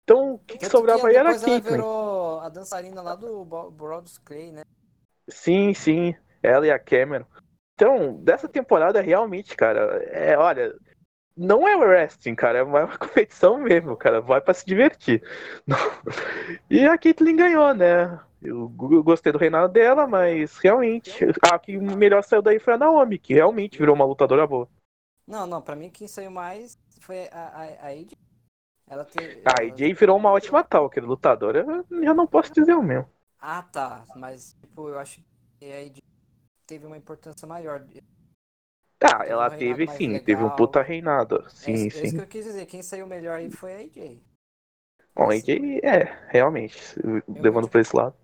Então o que, que sobrava aí era a depois ela Caitlyn. virou a dançarina lá do Brodus Clay, né? Sim, sim, ela e a Cameron. Então, dessa temporada realmente, cara, é, olha, não é wrestling, cara, é uma competição mesmo, cara, vai pra se divertir. E a Caitlyn ganhou, né? Eu go- gostei do reinado dela, mas realmente, a que melhor saiu daí foi a Naomi, que realmente virou uma lutadora boa. Não, não, pra mim quem saiu mais foi a, a, a AJ. Ela te... A AJ virou uma ótima talker, lutadora, eu já não posso dizer o mesmo. Ah, tá. Mas, tipo, eu acho que a AJ teve uma importância maior. Ah, ela um teve sim, teve um legal. puta reinado. Sim, é, isso- é isso sim. que eu quis dizer. Quem saiu melhor aí foi a AJ. Bom, a AJ é, realmente, levando pra esse lado.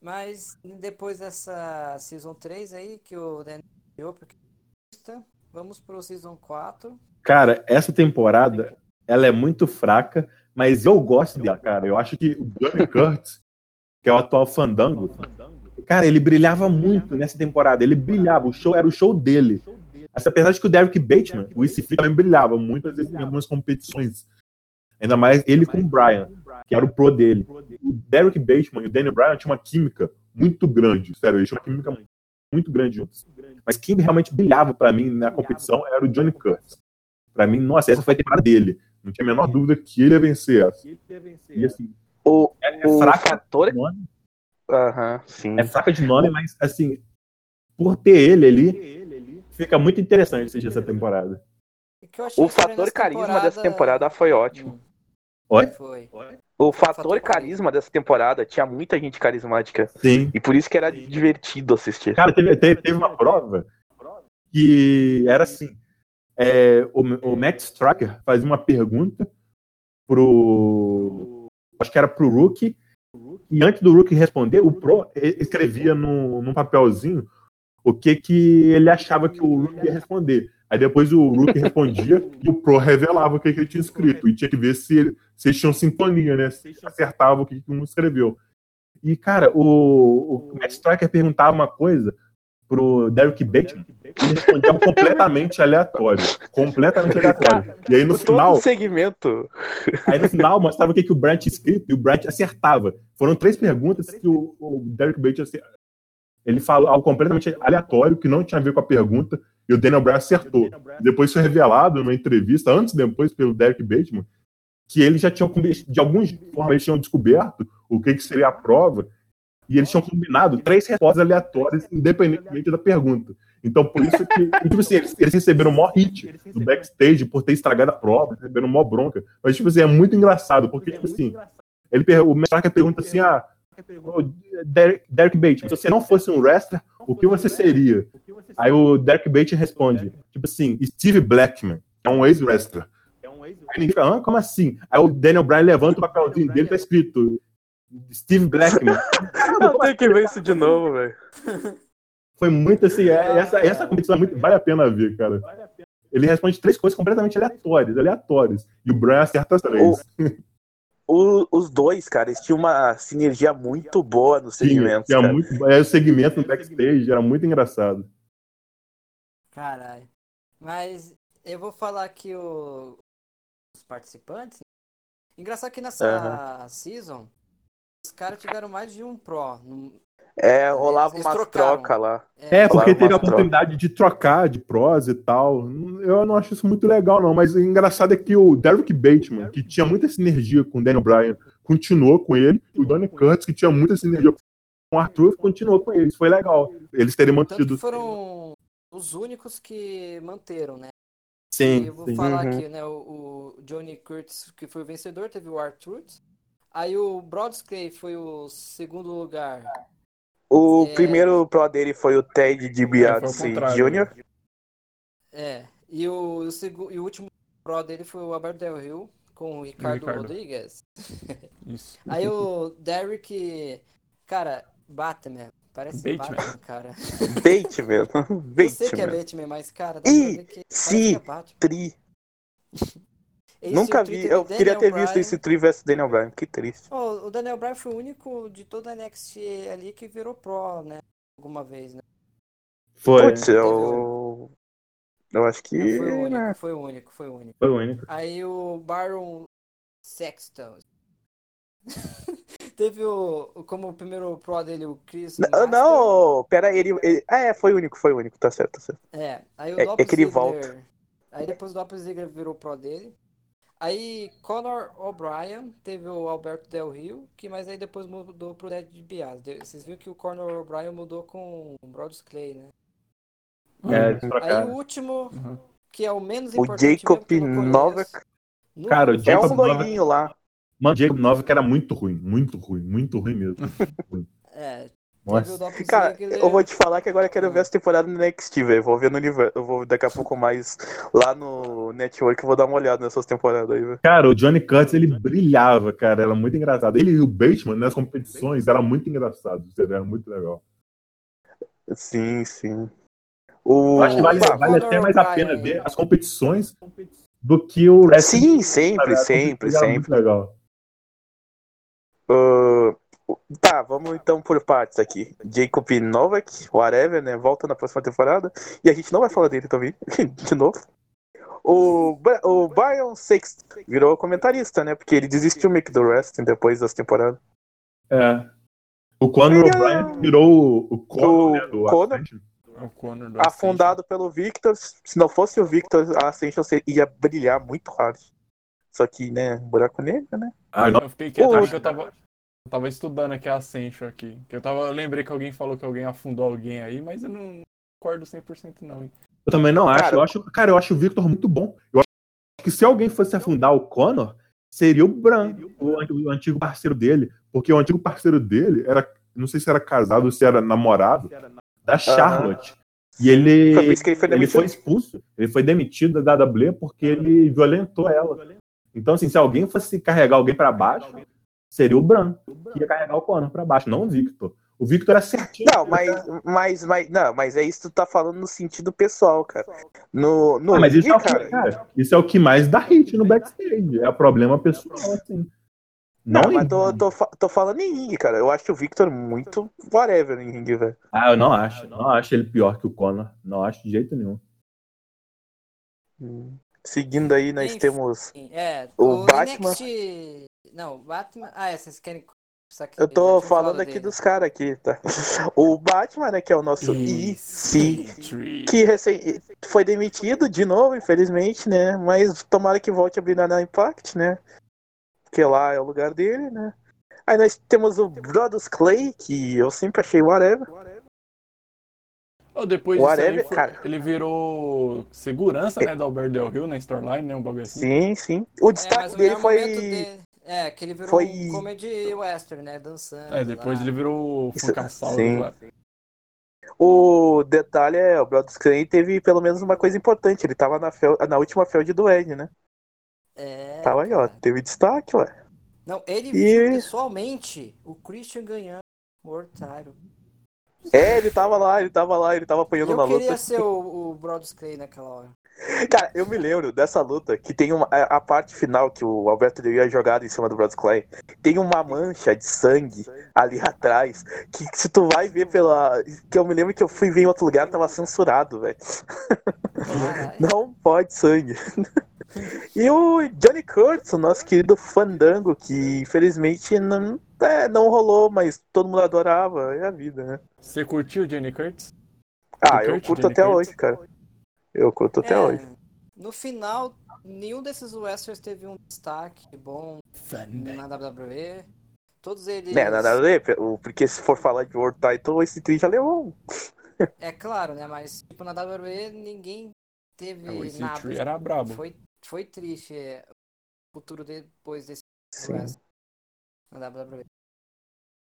Mas depois dessa Season 3 aí, que o Daniel ganhou, porque vamos pro Season 4. Cara, essa temporada, ela é muito fraca, mas eu gosto dela, cara. Eu acho que o Johnny Curtis, que é o atual Fandango, cara, ele brilhava muito nessa temporada. Ele brilhava, o show era o show dele. Assim, apesar de que o Derek Bateman, o EC3 também brilhava muitas vezes em algumas competições. Ainda mais ele com o Brian, que era o pro dele. O Derek Bateman e o Daniel Bryan tinham uma química muito grande. Sério, eles tinham uma química muito grande juntos. Mas quem realmente brilhava pra mim na competição era o Johnny Curtis. Pra mim, nossa, essa foi a temporada dele. Não tinha a menor dúvida que ele ia vencer essa. E assim, O, é, é o fraca fator. de nome, Aham, sim. é fraca de nome, mas assim, por ter ele ali, fica muito interessante assistir essa temporada. Que eu achei O fator carisma dessa temporada foi ótimo. Hum, Oi? Foi. O fator carisma dessa temporada tinha muita gente carismática. Sim. E por isso que era divertido assistir. Cara, teve, teve, teve uma prova que era assim: é, o, o Matt Stracker fazia uma pergunta pro. Acho que era pro Rookie, e antes do Rookie responder, o Pro escrevia no, num papelzinho o que, que ele achava que o Rookie ia responder. Aí depois o Rookie respondia e o Pro revelava o que, que ele tinha escrito. E tinha que ver se, se eles tinham sintonia, né? Se acertava o que, que um escreveu. E, cara, o, o Matt Striker perguntava uma coisa pro Derek Bateman e ele respondia completamente aleatório. Completamente aleatório. E aí no Todo final, segmento. aí no final mostrava o que, que o Brant tinha escrito e o Brant acertava. Foram três perguntas que o, o Derek Bateman ele falou algo completamente aleatório que não tinha a ver com a pergunta e o Daniel Bryan acertou. Depois foi revelado numa entrevista, antes e depois, pelo Derek Bateman, que eles já tinham, de alguma forma, eles tinham descoberto o que, que seria a prova e eles tinham combinado três respostas aleatórias, independentemente da pergunta. Então, por isso que, tipo assim, eles, eles receberam o maior hit do backstage por ter estragado a prova, receberam o maior bronca. Mas, tipo assim, é muito engraçado, porque, tipo assim, ele, o Mestre pergunta assim, ah, Derek, Derek Bateman, se você não fosse um wrestler, o que você seria? Aí o Derek Bateman responde, tipo assim, Steve Blackman, é um ex-wrestler. Aí ninguém fica, ah, como assim? Aí o Daniel Bryan levanta o papelzinho dele, tá escrito Steve Blackman. Eu tenho que ver isso de novo, velho. Foi muito assim, é- essa, essa competição é muito, vale a pena ver, cara. Ele responde três coisas completamente aleatórias, aleatórias. E o Bryan acerta as três. O- os dois, cara, eles tinham uma sinergia muito boa nos Tinha, segmentos. tinha cara. muito, é, o segmento no backstage era muito engraçado. Caralho. Mas eu vou falar aqui o... os participantes. Engraçado que nessa season, os caras tiveram mais de um pro. Não- É, rolava Eles umas trocaram. trocas lá. É, porque Falaram teve a oportunidade de trocar de prós e tal. Eu não acho isso muito legal, não. Mas o engraçado é que o Derek Bateman, que tinha muita sinergia com o Daniel Bryan, continuou com ele. E o Donny Curtis, que tinha muita sinergia com o Arthur, continuou com ele. Isso foi legal. Eles terem mantido. foram os únicos que manteram, né? E Sim, eu vou sim. falar Uhum. aqui, né? O, o Johnny Curtis, que foi o vencedor, teve o Arthur. Aí o Brodsky foi o segundo lugar. O É. primeiro pro dele foi o Ted É, DiBiase. Jr. É. E o, o, segu- e o último pro dele foi o Alberto Del Rio com o Ricardo, Ricardo. Rodrigues. Isso. Aí o Derrick, cara, Batman. Parece Bateman. Batman, cara. Bait, mesmo. Eu sei que é. Batman, mas, cara, sim. parece que é Batman. Tri. Esse Nunca vi. Eu queria Daniel ter visto Bryan. esse Tri versus Daniel Bryan. Que triste. Ó, o Daniel Bryan foi o único de toda a NXT ali que virou pro, né? Alguma vez, né? Foi. Putz, eu. Eu acho que. Não, foi o único, né? foi o único, foi o único. Foi o único. Aí o Baron Sexton. Teve o, como o primeiro pro dele, o Chris Não, Master. não, pera aí, ele, ele- Ah, é, foi o único, foi o único, tá certo, tá certo. É, aí o É- é que ele Ziggler- volta. Aí depois o Dolph Ziggler virou pro dele. Aí Conor O'Brien teve o Alberto Del Rio, que mas aí depois mudou pro Ted DiBiase. De- Vocês viram que o Conor O'Brien mudou com o Brodus Clay, né? É, eles Aí o último, Uhum. que é o menos O importante Jacob eu não conheço. Novak. Cara, o É Jacob um. Novak- loirinho lá. Mano, Jacob Nova que era muito ruim, muito ruim, muito ruim mesmo. É, Cara, eu vou te falar que agora eu quero ver essa temporada no NXT, velho. Vou ver no universo. Eu vou daqui a pouco mais lá no Network, vou dar uma olhada nessas temporadas aí, velho. Cara, o Johnny Curtis, ele brilhava, cara, era muito engraçado. Ele e o Bateman nas competições era muito engraçado, era muito legal. Sim, sim. O... Eu acho que vale, vale até mais a pena ver as competições do que o wrestling. Sim, sempre, sempre, eram sempre. Muito legal. Ah, tá, vamos então por partes aqui. Jacob Novak, whatever, né? Volta na próxima temporada. E a gente não vai falar dele também, de novo. O, o Brian Sexton virou comentarista, né? Porque ele desistiu meio que do wrestling depois das temporadas. É. O Conor é- O'Brien virou o Conor, O né, do Conor. Ascension. É o Conor do Afundado pelo Victor. Se não fosse o Victor, a Ascension ia brilhar muito hard. Só que, né? Buraco negro, né? Ah, Eu fiquei quieto, porque eu tava, tava estudando aqui a Ascension aqui. Que eu, tava, eu lembrei que alguém falou que alguém afundou alguém aí, mas eu não concordo 100% não. hein. eu também não acho. Cara, eu acho. Cara, eu acho o Victor muito bom. Eu acho que se alguém fosse afundar o Conor, seria o Bran, o, o antigo parceiro dele. Porque o antigo parceiro dele era. Não sei se era casado ou se era namorado da Charlotte. E ele. Foi por isso que ele foi ele foi expulso, ele foi demitido da WWE porque ele violentou ela. Então, assim, se alguém fosse carregar alguém pra baixo, seria o Bran que ia carregar o Conor pra baixo, não o Victor. O Victor era certinho. Não, mas, mas, mas, não, mas é isso que tu tá falando no sentido pessoal, cara. No, no Ah, mas isso é, o que, cara. cara, isso é o que mais dá hit no backstage. É problema pessoal, assim. Não, Não, mas tô, tô, tô falando em ringue, cara. Eu acho o Victor muito whatever em ringue, velho. Ah, eu não acho. Não acho ele pior que o Conor. Não acho de jeito nenhum. Seguindo aí, nós Enfim. temos. É, O Batman- NXT... Não, o Batman... Ah, é, vocês querem... Eu tô falando aqui dele. dos caras aqui, tá? O Batman, né, que é o nosso EC, Tree. que recém foi demitido de novo, infelizmente, né? Mas tomara que volte a brilhar na Impact, né? Porque lá é o lugar dele, né? Aí nós temos o Brodus Clay, que eu sempre achei whatever. Oh, depois Whatever, foi- cara. ele virou segurança, né, da Albert Del Rio na Storyline, né, um bagulho assim. Sim, sim. O É, destaque o dele foi. dele- É, que ele virou foi- um comedy western, né? Dançando. É, depois lá. ele virou Funkasaurus sim. lá. O detalhe é, o Brodus Clay teve pelo menos uma coisa importante. Ele tava na, fel- na última field do Ed, né? É, Tava aí, ó. Teve destaque, ué. Não, ele E- viu pessoalmente o Christian ganhando o World Title. É, ele tava lá, ele tava lá, ele tava apanhando eu na queria luta. ser o, o Brodus Clay naquela hora. Cara, eu me lembro dessa luta que tem uma, a parte final que o Alberto Del é jogado em cima do Brodus Clay. Tem uma mancha de sangue ali atrás. Que se tu vai ver pela. Que eu me lembro que eu fui ver em outro lugar, tava censurado, velho. Não pode sangue. E o Johnny Curtis, o nosso querido Fandango, que infelizmente não, é, não rolou, mas todo mundo adorava. É a vida, né? Você curtiu o Jenny Curtis? Ah, eu curto Johnny até Curtis? hoje, cara. Eu curto até É, hoje. No final, nenhum desses westerns teve um destaque bom na WWE. Todos eles. Né, nada a ver, o- porque se for falar de World Title, esse tri já levou um. É claro, né? Mas tipo, na WWE ninguém teve O Esse nada. Era brabo. Foi, foi triste é, o futuro depois desse Sim.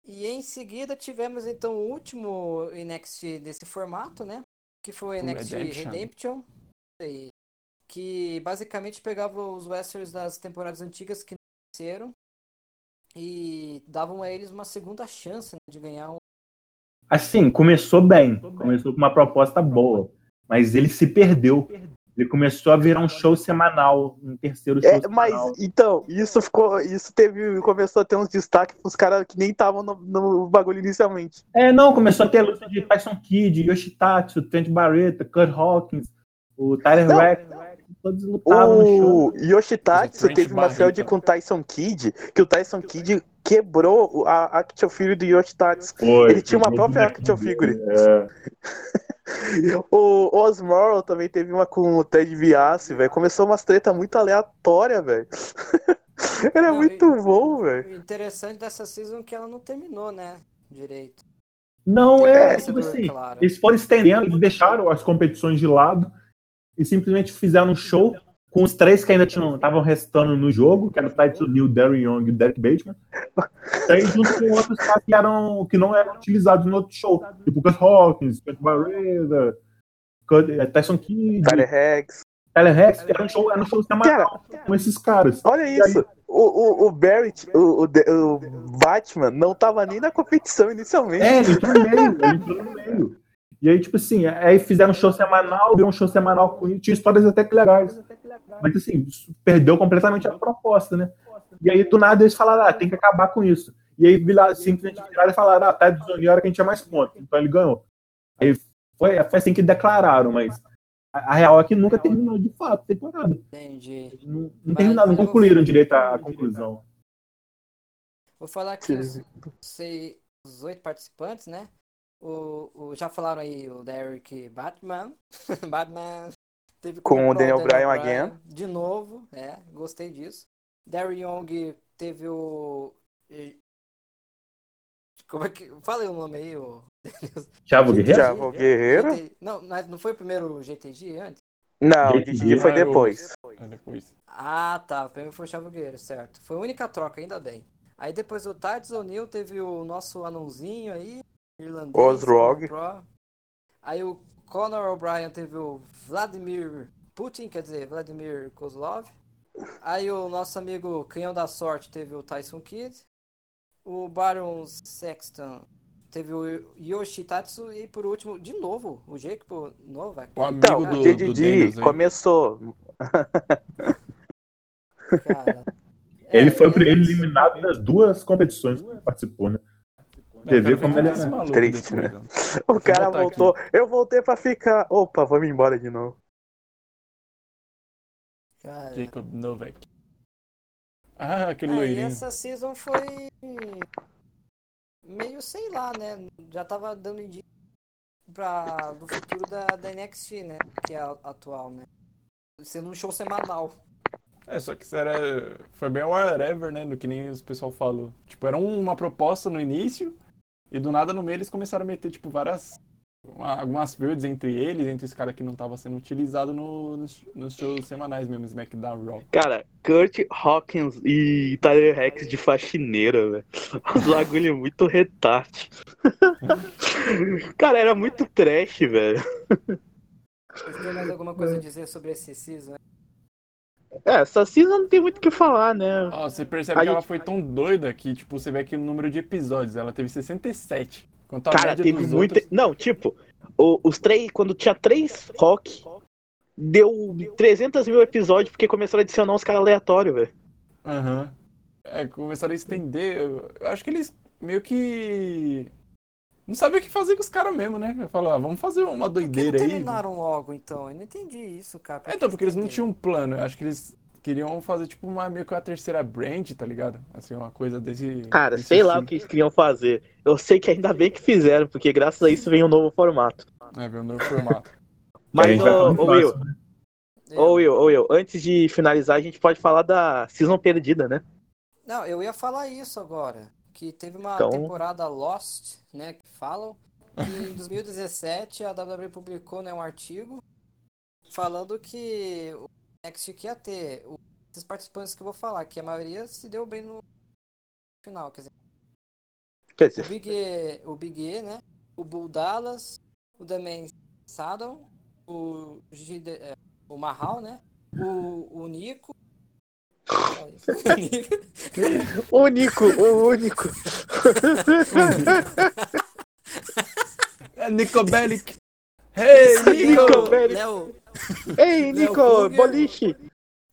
E em seguida tivemos então o último NXT desse formato, né? Que foi o NXT Redemption. Redemption. e- que basicamente pegava os wrestlers das temporadas antigas que nasceram e davam a eles uma segunda chance né, de ganhar um. Assim, começou bem. Começou com uma proposta boa. Mas ele se perdeu. Ele começou a virar um show semanal, um terceiro show É, mas semanal. então, isso ficou. Isso teve. Começou a ter uns destaques pros caras que nem estavam no, no bagulho inicialmente. É, não, começou a ter luta de Tyson Kidd, Yoshitatsu, Trent Barreta, Kurt Hawkins, o Tyler Não. Rack, todos lutavam no show. O Yoshitatsu teve uma feud com o Tyson Kidd, que o Tyson Kidd quebrou a action figure do Yoshitatsu. Foi, ele tinha uma própria action figure. É. O Osmorrow também teve uma com o Ted Biassi, velho. Começou umas treta muito aleatória, velho. Ele é Não, muito e- bom, velho. O interessante dessa season é que ela não terminou, né? Direito. Não, é, essa tipo assim, claro. eles foram estendendo, eles deixaram as competições de lado e simplesmente fizeram um show com os três que ainda estavam restando no jogo, que era o Tyson Neal, Darren Young e o Derek Bateman. E aí, junto com outros caras que, eram, que não eram utilizados no outro show, tipo Gus Hawkins, Kurt Barreda, eh, Tyson Kidd, Tyler Rex. Tyler Rex, era um show, era um show semanal com esses caras. Olha isso. O, o, o Barrett, o, o, o Batman, não tava nem na competição inicialmente. É, ele entrou no meio, ele entrou no meio. E aí, tipo assim, aí fizeram um show semanal, deu um show semanal com tinha histórias até que legais. Mas assim, perdeu completamente a proposta, né? E aí, do nada, eles falaram, ah, tem que acabar com isso. E aí, simplesmente viraram e falaram, ah, tá de hora que a gente tinha mais pontos. Então ele ganhou. Aí foi, foi assim que declararam, mas a, a real é que nunca terminou de fato a temporada. Entendi. Não, não Mas terminaram, não concluíram direito a, a conclusão. Vou falar aqui os, sei, os oito participantes, né? O, o- já falaram aí o Derek Batman. Batman. Teve Com o Daniel Bryan again. De novo, é, gostei disso. Darren Young teve o. Como é que. Fala aí o nome aí, o. Thiago Guerreiro? Thiago Guerreiro? GT Não, mas não foi o primeiro GTG antes? Não, o DJ foi Ah, depois. É depois. Ah, tá. O primeiro foi o Chavo Guerreiro, certo. Foi a única troca, ainda bem. Aí depois do Tides O'Neill teve o nosso anãozinho aí, irlandês. Osrog. Aí o Conor O'Brien teve o Vladimir Putin, quer dizer, Vladimir Kozlov. Aí o nosso amigo Canhão da Sorte teve o Tyson Kidd. O Baron Sexton teve o Yoshitatsu. E por último, de novo, o Jacob Novak. O amigo Então, do, Daniels aí. começou. Cara. Ele É, foi é- eliminado das duas competições que ele participou, né? Quero como ele é triste, né? O cara botar aqui. voltou. Eu voltei pra ficar. Opa, vamos embora de novo. cara, Jacob Novak. Ah, aquele Aí loirinho. essa season foi meio, sei lá, né? Já tava dando indício para do futuro da, da NXT, né? Que é a atual, né? Sendo um show semanal. É, só que isso era. Foi bem whatever, né? No que nem os pessoal falou. Tipo, era uma proposta no início, e do nada no meio eles começaram a meter, tipo, várias. uma- algumas builds entre eles, entre os caras que não estavam sendo utilizados no, nos, nos shows semanais mesmo, SmackDown Raw. Cara, Kurt Hawkins e Tyler Rex de faxineira, velho. Os bagulho muito retard. Cara, era muito trash, velho. Vocês têm mais alguma coisa a dizer sobre esse season? É, essa season não tem muito o que falar, né? Ó, você percebe A que ela foi tão doida que, tipo, você vê aqui o número de episódios. Ela teve 67. Enquanto a Cara, teve dos muita. outros... Não, tipo, os três. Quando tinha três rock, deu 300 mil episódios porque começaram a adicionar uns caras aleatórios, velho. Aham. É, começaram a estender. Eu acho que eles meio que. Não sabiam o que fazer com os caras mesmo, né? Falaram, ah, vamos fazer uma doideira aí. terminaram logo, então? Eu não entendi isso, cara. Por É, então, porque eles não tinham um plano. Eu acho que eles queriam fazer, tipo, uma, meio que uma terceira brand, tá ligado? Assim, uma coisa desse. Cara, desse sei lá o que eles queriam fazer. Eu sei que ainda bem que fizeram, porque graças a isso vem um novo formato. É, ver um novo formato. Mas, vai ô, ô Will, né? Eu- ô Will, ô Will, antes de finalizar, a gente pode falar da season perdida, né? Não, eu ia falar isso agora. Que teve uma Então- temporada Lost, né? Que falam. Em 2017 a WWE publicou né, um artigo falando que o NXT que ia ter o- esses participantes que eu vou falar, que a maioria se deu bem no final. Quer dizer, Quer o dizer, Big E, o Big E, né? O Bull Dallas, o Damen Saddle, o, Gide, é, o Mahal, né? o, o Nico. Só isso. O Nico. O único, o único. É Nico Bellic. Hey, Nico Nico! Bellic. Léo, Ei, Nico, Kruger. boliche.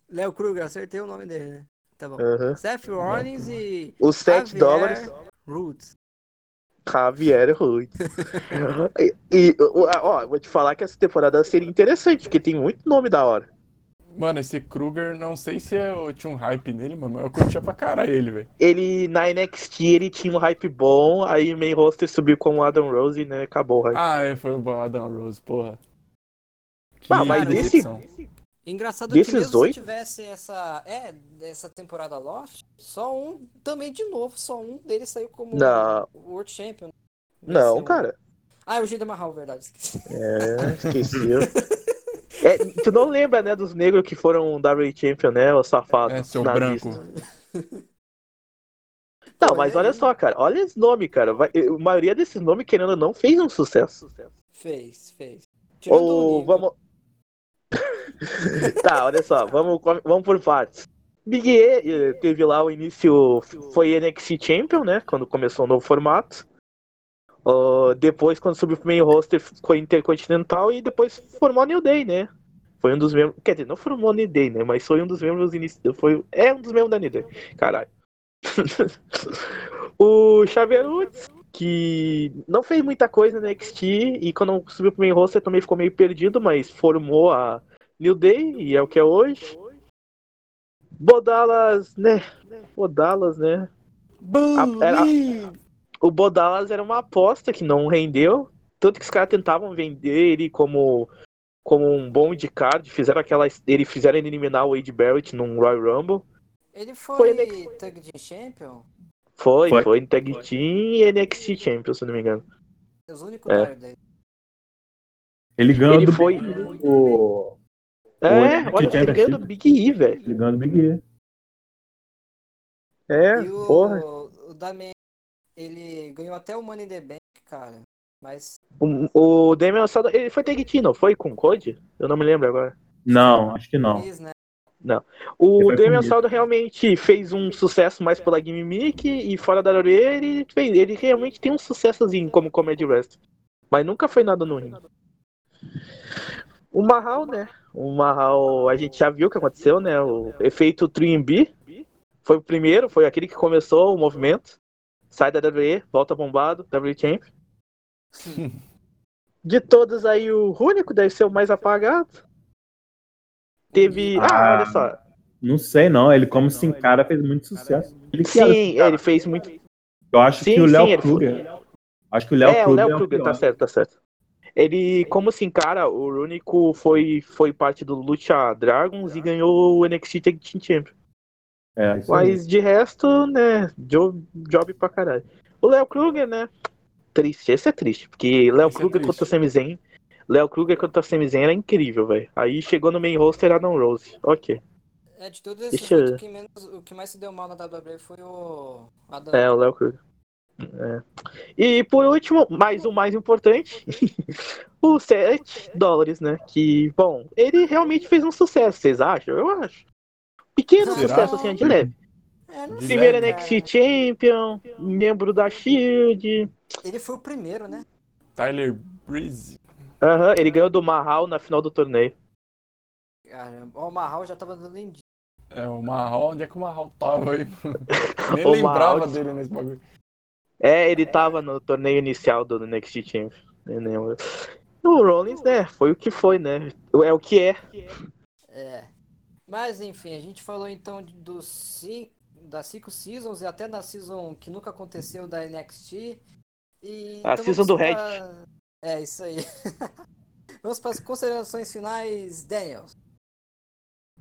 Léo Kruger, acertei o nome dele, né? Tá bom. Aham. Seth Rollins e Os 7 Javier dólares. Roots. Javier Ruiz. e, e, ó, vou te falar que essa temporada seria interessante, porque tem muito nome da hora. Mano, esse Kruger, não sei se eu tinha um hype nele, mano, mas eu curtia pra caralho ele, velho. Ele, na NXT, ele tinha um hype bom, aí o main roster subiu com o Adam Rose e né, acabou o hype. Ah, é, foi o bom Adam Rose, porra. Ah, mas desse-. Engraçado Desses que mesmo oito? se tivesse essa, é, essa temporada Lost, só um, também de novo, só um deles saiu como Não. World Champion. Não, Venceu. cara. Ah, é o Jinder Mahal, verdade. esqueci. É, esqueci. É, tu não lembra, né, dos negros que foram WWE Champion, né, o safado? É, seu nazista. branco. Não, mas olha só, cara, olha esse nome, cara. Vai- A maioria desses nomes, querendo ou não, fez um sucesso. Fez, fez. Tirando Ou vamos. tá, olha só, vamos, vamos por partes. Big E eh, teve lá o início, foi NXT Champion, né? Quando começou o novo formato. Ah, depois, quando subiu pro main roster, ficou Intercontinental e depois formou a New Day, né? Foi um dos membros. Quer dizer, não formou a New Day, né? Mas foi um dos membros inici... foi É um dos membros da New Day. Caralho. o Xavier Woods, que não fez muita coisa na NXT e quando subiu pro main roster também ficou meio perdido, mas formou a New Day e é o que é hoje. Bodalas, né? Bodalas, né? O Bodalas era uma aposta que não rendeu. Tanto que os caras tentavam vender ele como, como um bom de card. Fizeram aquela. Ele fizeram ele eliminar o Wade Barrett num Royal Rumble. Ele Foi foi, ele Tag Team Champion? Foi, foi, Foi. em Tag Team e NXT Champion, se não me engano. Os únicos É. dele. Ele ganhou Ele do foi- o, É, NXT olha, ele ganhou do Big E, velho. ele ganhou do Big E. É, E o, porra. o Damien, ele ganhou até o Money in the Bank, cara. Mas O, o Damian ele foi Tag Team, não foi? Com o Code? Eu não me lembro agora. Não, acho que não. fez, né? O Ele foi Damian. Sandow realmente fez um sucesso mais pela gimmick e fora da WWE ele fez. Ele realmente tem um sucessozinho como Comedy Wrestler. Mas nunca foi nada no ringue. O Mahal, né? O Mahal, a gente já viu o que aconteceu, né? O efeito 3B foi o primeiro, foi aquele que começou o movimento. Sai da WWE, volta bombado, WWE Champ. De todos aí, o único deve ser o mais apagado. Teve. Ah, Ah, olha só. Não sei, não. Ele, como Sin Cara, fez muito sucesso. Ele Sim, Sin Cara. ele fez muito. Eu acho Sim, que o Léo ele foi- Kruger. Acho que o Léo é, o Kruger. Léo é o Kruger, pior. tá certo, tá certo. Ele, como assim, cara, o Rúnico foi, foi parte do Lucha Dragons e ganhou o NXT Tag Team Champion. É, aí. Mas de resto, né, job, job pra caralho. O Léo Kruger, né, triste, esse é triste, porque Léo é Kruger triste. contra o Sami Zayn, Léo Kruger contra o Sami Zayn era incrível, velho. Aí chegou no main roster Adam Rose, ok. É, de todos esses eu- o que, menos, o que mais se deu mal na WWE foi o Adam. É, o Léo Kruger. É. E por último, mais o mais importante, o 7 dólares, né? Que, bom, ele realmente fez um sucesso, vocês acham? Eu acho. Pequeno Será? sucesso, assim, de leve. É, Primeiro leve, cara. NXT Champion, membro da Shield. Ele foi o primeiro, né? Tyler Breeze. Aham, ele ganhou do Mahal na final do torneio. Caramba, o Mahal já tava dando em dia. É, o Mahal, onde é que o Mahal tava aí? Nem O lembrava Mahal- dele nesse bagulho. É, ele tava no torneio inicial do NXT Champion. O Rollins, né? Foi o que foi, né? É o que é. É. Mas enfim, a gente falou então dos cinco, das cinco seasons e até da season que nunca aconteceu da NXT. E, A então season do pra- É, isso aí. vamos para as considerações finais, Daniel.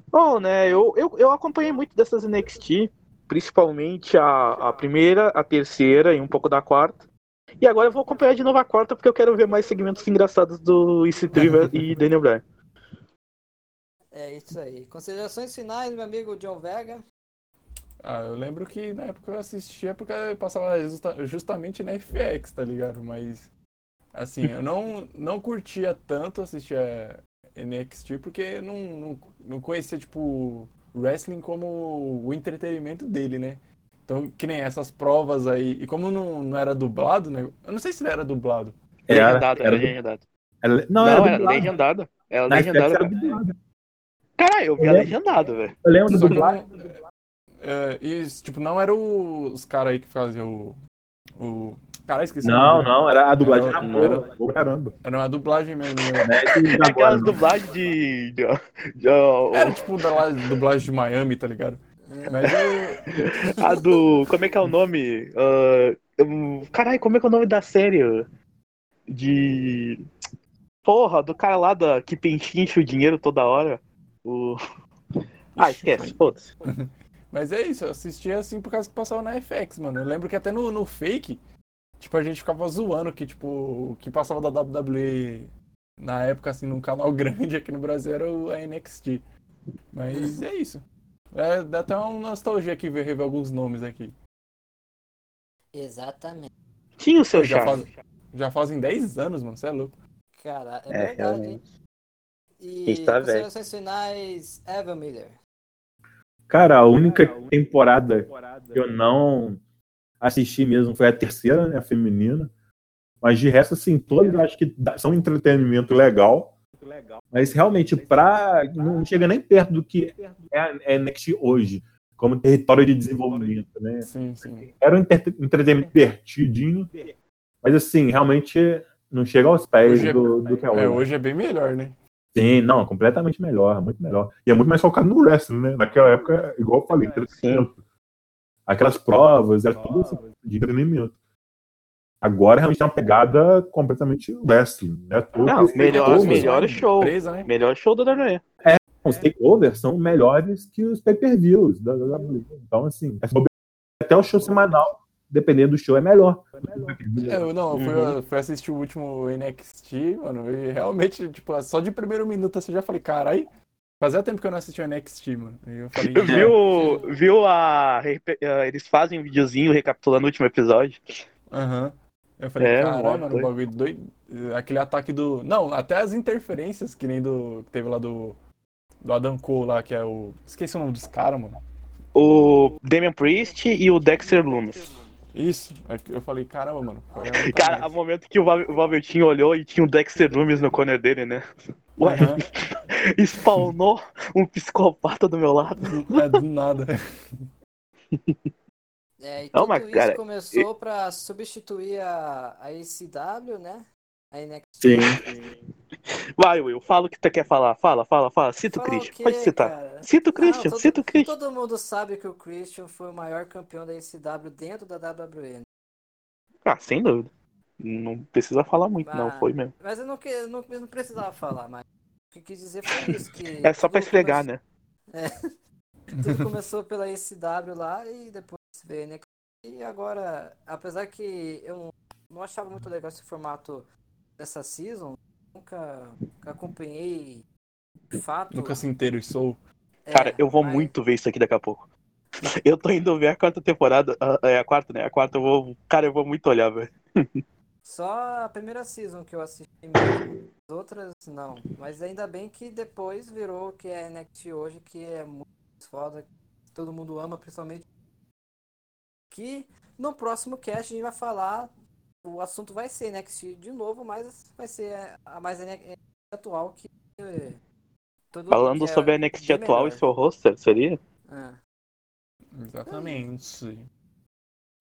Bom, né, eu, eu, eu acompanhei muito dessas NXT, principalmente a, a primeira, a terceira e um pouco da quarta. E agora eu vou acompanhar de novo a quarta porque eu quero ver mais segmentos engraçados do EC3 e Daniel Bryan. É isso aí. Considerações finais, meu amigo John Vega. Ah, eu lembro que na época eu assistia porque eu passava justa- justamente na FX, tá ligado? Mas, assim, eu não, não curtia tanto assistir a NXT porque não, não, não conhecia, tipo, wrestling como o entretenimento dele, né? Então, que nem essas provas aí. E como não, não era dublado, né? Eu não sei se ele era dublado. Era, legendado, era, era, legendado. era- não, Não, era era, dublado. legendado. Era Na Caralho, eu vi Eu legendado, velho. Eu lembro do não- é, e, tipo, não era o- os caras aí que faziam o. o... Cara, esqueci. Não, não, era a dublagem Era- era era- boa, caramba. Era uma dublagem mesmo. né? Né? E agora, Aquelas não. dublagens de. de, de- Era tipo da lá- dublagem de Miami, tá ligado? Mas eu. a do. Como é que é o nome? Um, caralho, como é que é o nome da série? De. Porra, do cara lá da, que pechincha o dinheiro toda hora. O. Ah, esquece, foda-se. Mas é isso, eu assistia assim por causa que passava na FX, mano. Eu lembro que até no, no fake, tipo, a gente ficava zoando que, tipo, o que passava da WWE na época, assim, num canal grande aqui no Brasil era o NXT. Mas é isso. É, dá até uma nostalgia aqui ver rever alguns nomes aqui. Exatamente. Tinha o seu Já, charme. faz, já fazem 10 anos, mano, você é louco. Cara, é, É, verdade. realmente. E gente tá velho. considerações finais, Evan Miller. Cara, a única temporada que eu não assisti mesmo foi a terceira, né, a feminina. Mas de resto, assim, todas acho que são entretenimento legal. Mas realmente, pra, não chega nem perto do que é a é a NXT hoje, como território de desenvolvimento, né? Sim, sim. Era um entre- entretenimento divertidinho, mas assim, realmente não chega aos pés Hoje é- do, do que é hoje. É, hoje é bem melhor, né? Sim, não, completamente melhor, muito melhor. E é muito mais focado no wrestling, né? Naquela época, igual eu falei, entretenimento. Aquelas provas, era tudo assim, de entretenimento. Agora realmente é uma pegada completamente wrestling, né? Tudo Não, os melhor, melhor show. Empresa, né? Melhor show da WWE. Os takeovers são melhores que os pay-per-views da WWE. Então, assim, é até o show semanal, dependendo do show, é melhor. É, eu não, eu fui, Uhum. eu fui assistir o último NXT, mano, e realmente, tipo, só de primeiro minuto assim, eu já falei, carai, fazia tempo que eu não assistia o NXT, mano. E eu falei, Viu, viu a. ah, Eles fazem um videozinho recapitulando o último episódio. Aham. Eu falei, É, caralho, mano, o bagulho doido. Aquele ataque do. Não, até as interferências que nem do. que teve lá do. Do Adam Cole lá, que é o. Esqueci o nome dos caras, mano. O Damian Priest e o Dexter Lumis. Isso. Aí Eu falei, caramba, mano. Cara, a momento que o Val- o Valvertinho olhou e tinha o Dexter Lumis no corner dele, né? Ué, Aham. spawnou um psicopata do meu lado. É do nada. É, e Não, tudo mas, isso cara, começou pra substituir a, a ECW, né? A NXT. Sim. Vai, Will, fala o que tu quer falar. Fala, fala, fala. Cita o Christian. quê, Pode citar. cara? Cita o Christian, Não, todo- cita o Christian. Todo mundo sabe que o Christian foi o maior campeão da ECW dentro da WWE. né? Ah, sem dúvida. Não precisa falar muito, não. Mas- Foi mesmo. Mas eu não, que- eu não, eu não precisava falar, mas o que quis dizer foi isso. Que É só pra esfregar, come- né? Tudo começou pela ECW lá e depois veio a NXT. E agora, apesar que eu não achava muito legal esse formato dessa season, nunca, nunca acompanhei de fato. Nunca se interessou. É, Cara, eu vou mas- muito ver isso aqui daqui a pouco. Eu tô indo ver a quarta temporada. ah, É a quarta, né? A quarta eu vou. Cara, eu vou muito olhar, velho. Só a primeira season que eu assisti mesmo. As outras não. Mas ainda bem que depois virou o que é NXT hoje, que é muito foda. Todo mundo ama, principalmente. Que no próximo cast a gente vai falar. O assunto vai ser NXT de novo, mas vai ser a mais NXT atual que. eh, todo Falando que é sobre a NXT atual e melhor. seu roster, seria? Ah. Exatamente.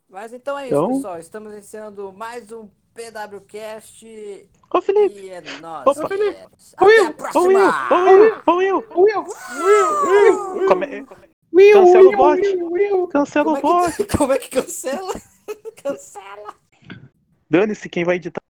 Mas então é isso, Então- pessoal. Estamos iniciando mais um PWCast. Ô, Felipe! E é nóis. Opa, Felipe. Ô, Até a Will! Ô, Will! próxima! Ô, Will! Ô, Will! Ô, Will! Come- Cancela o bot! Cancela o é bot! que, como é que cancela? cancela. Dane-se quem vai editar.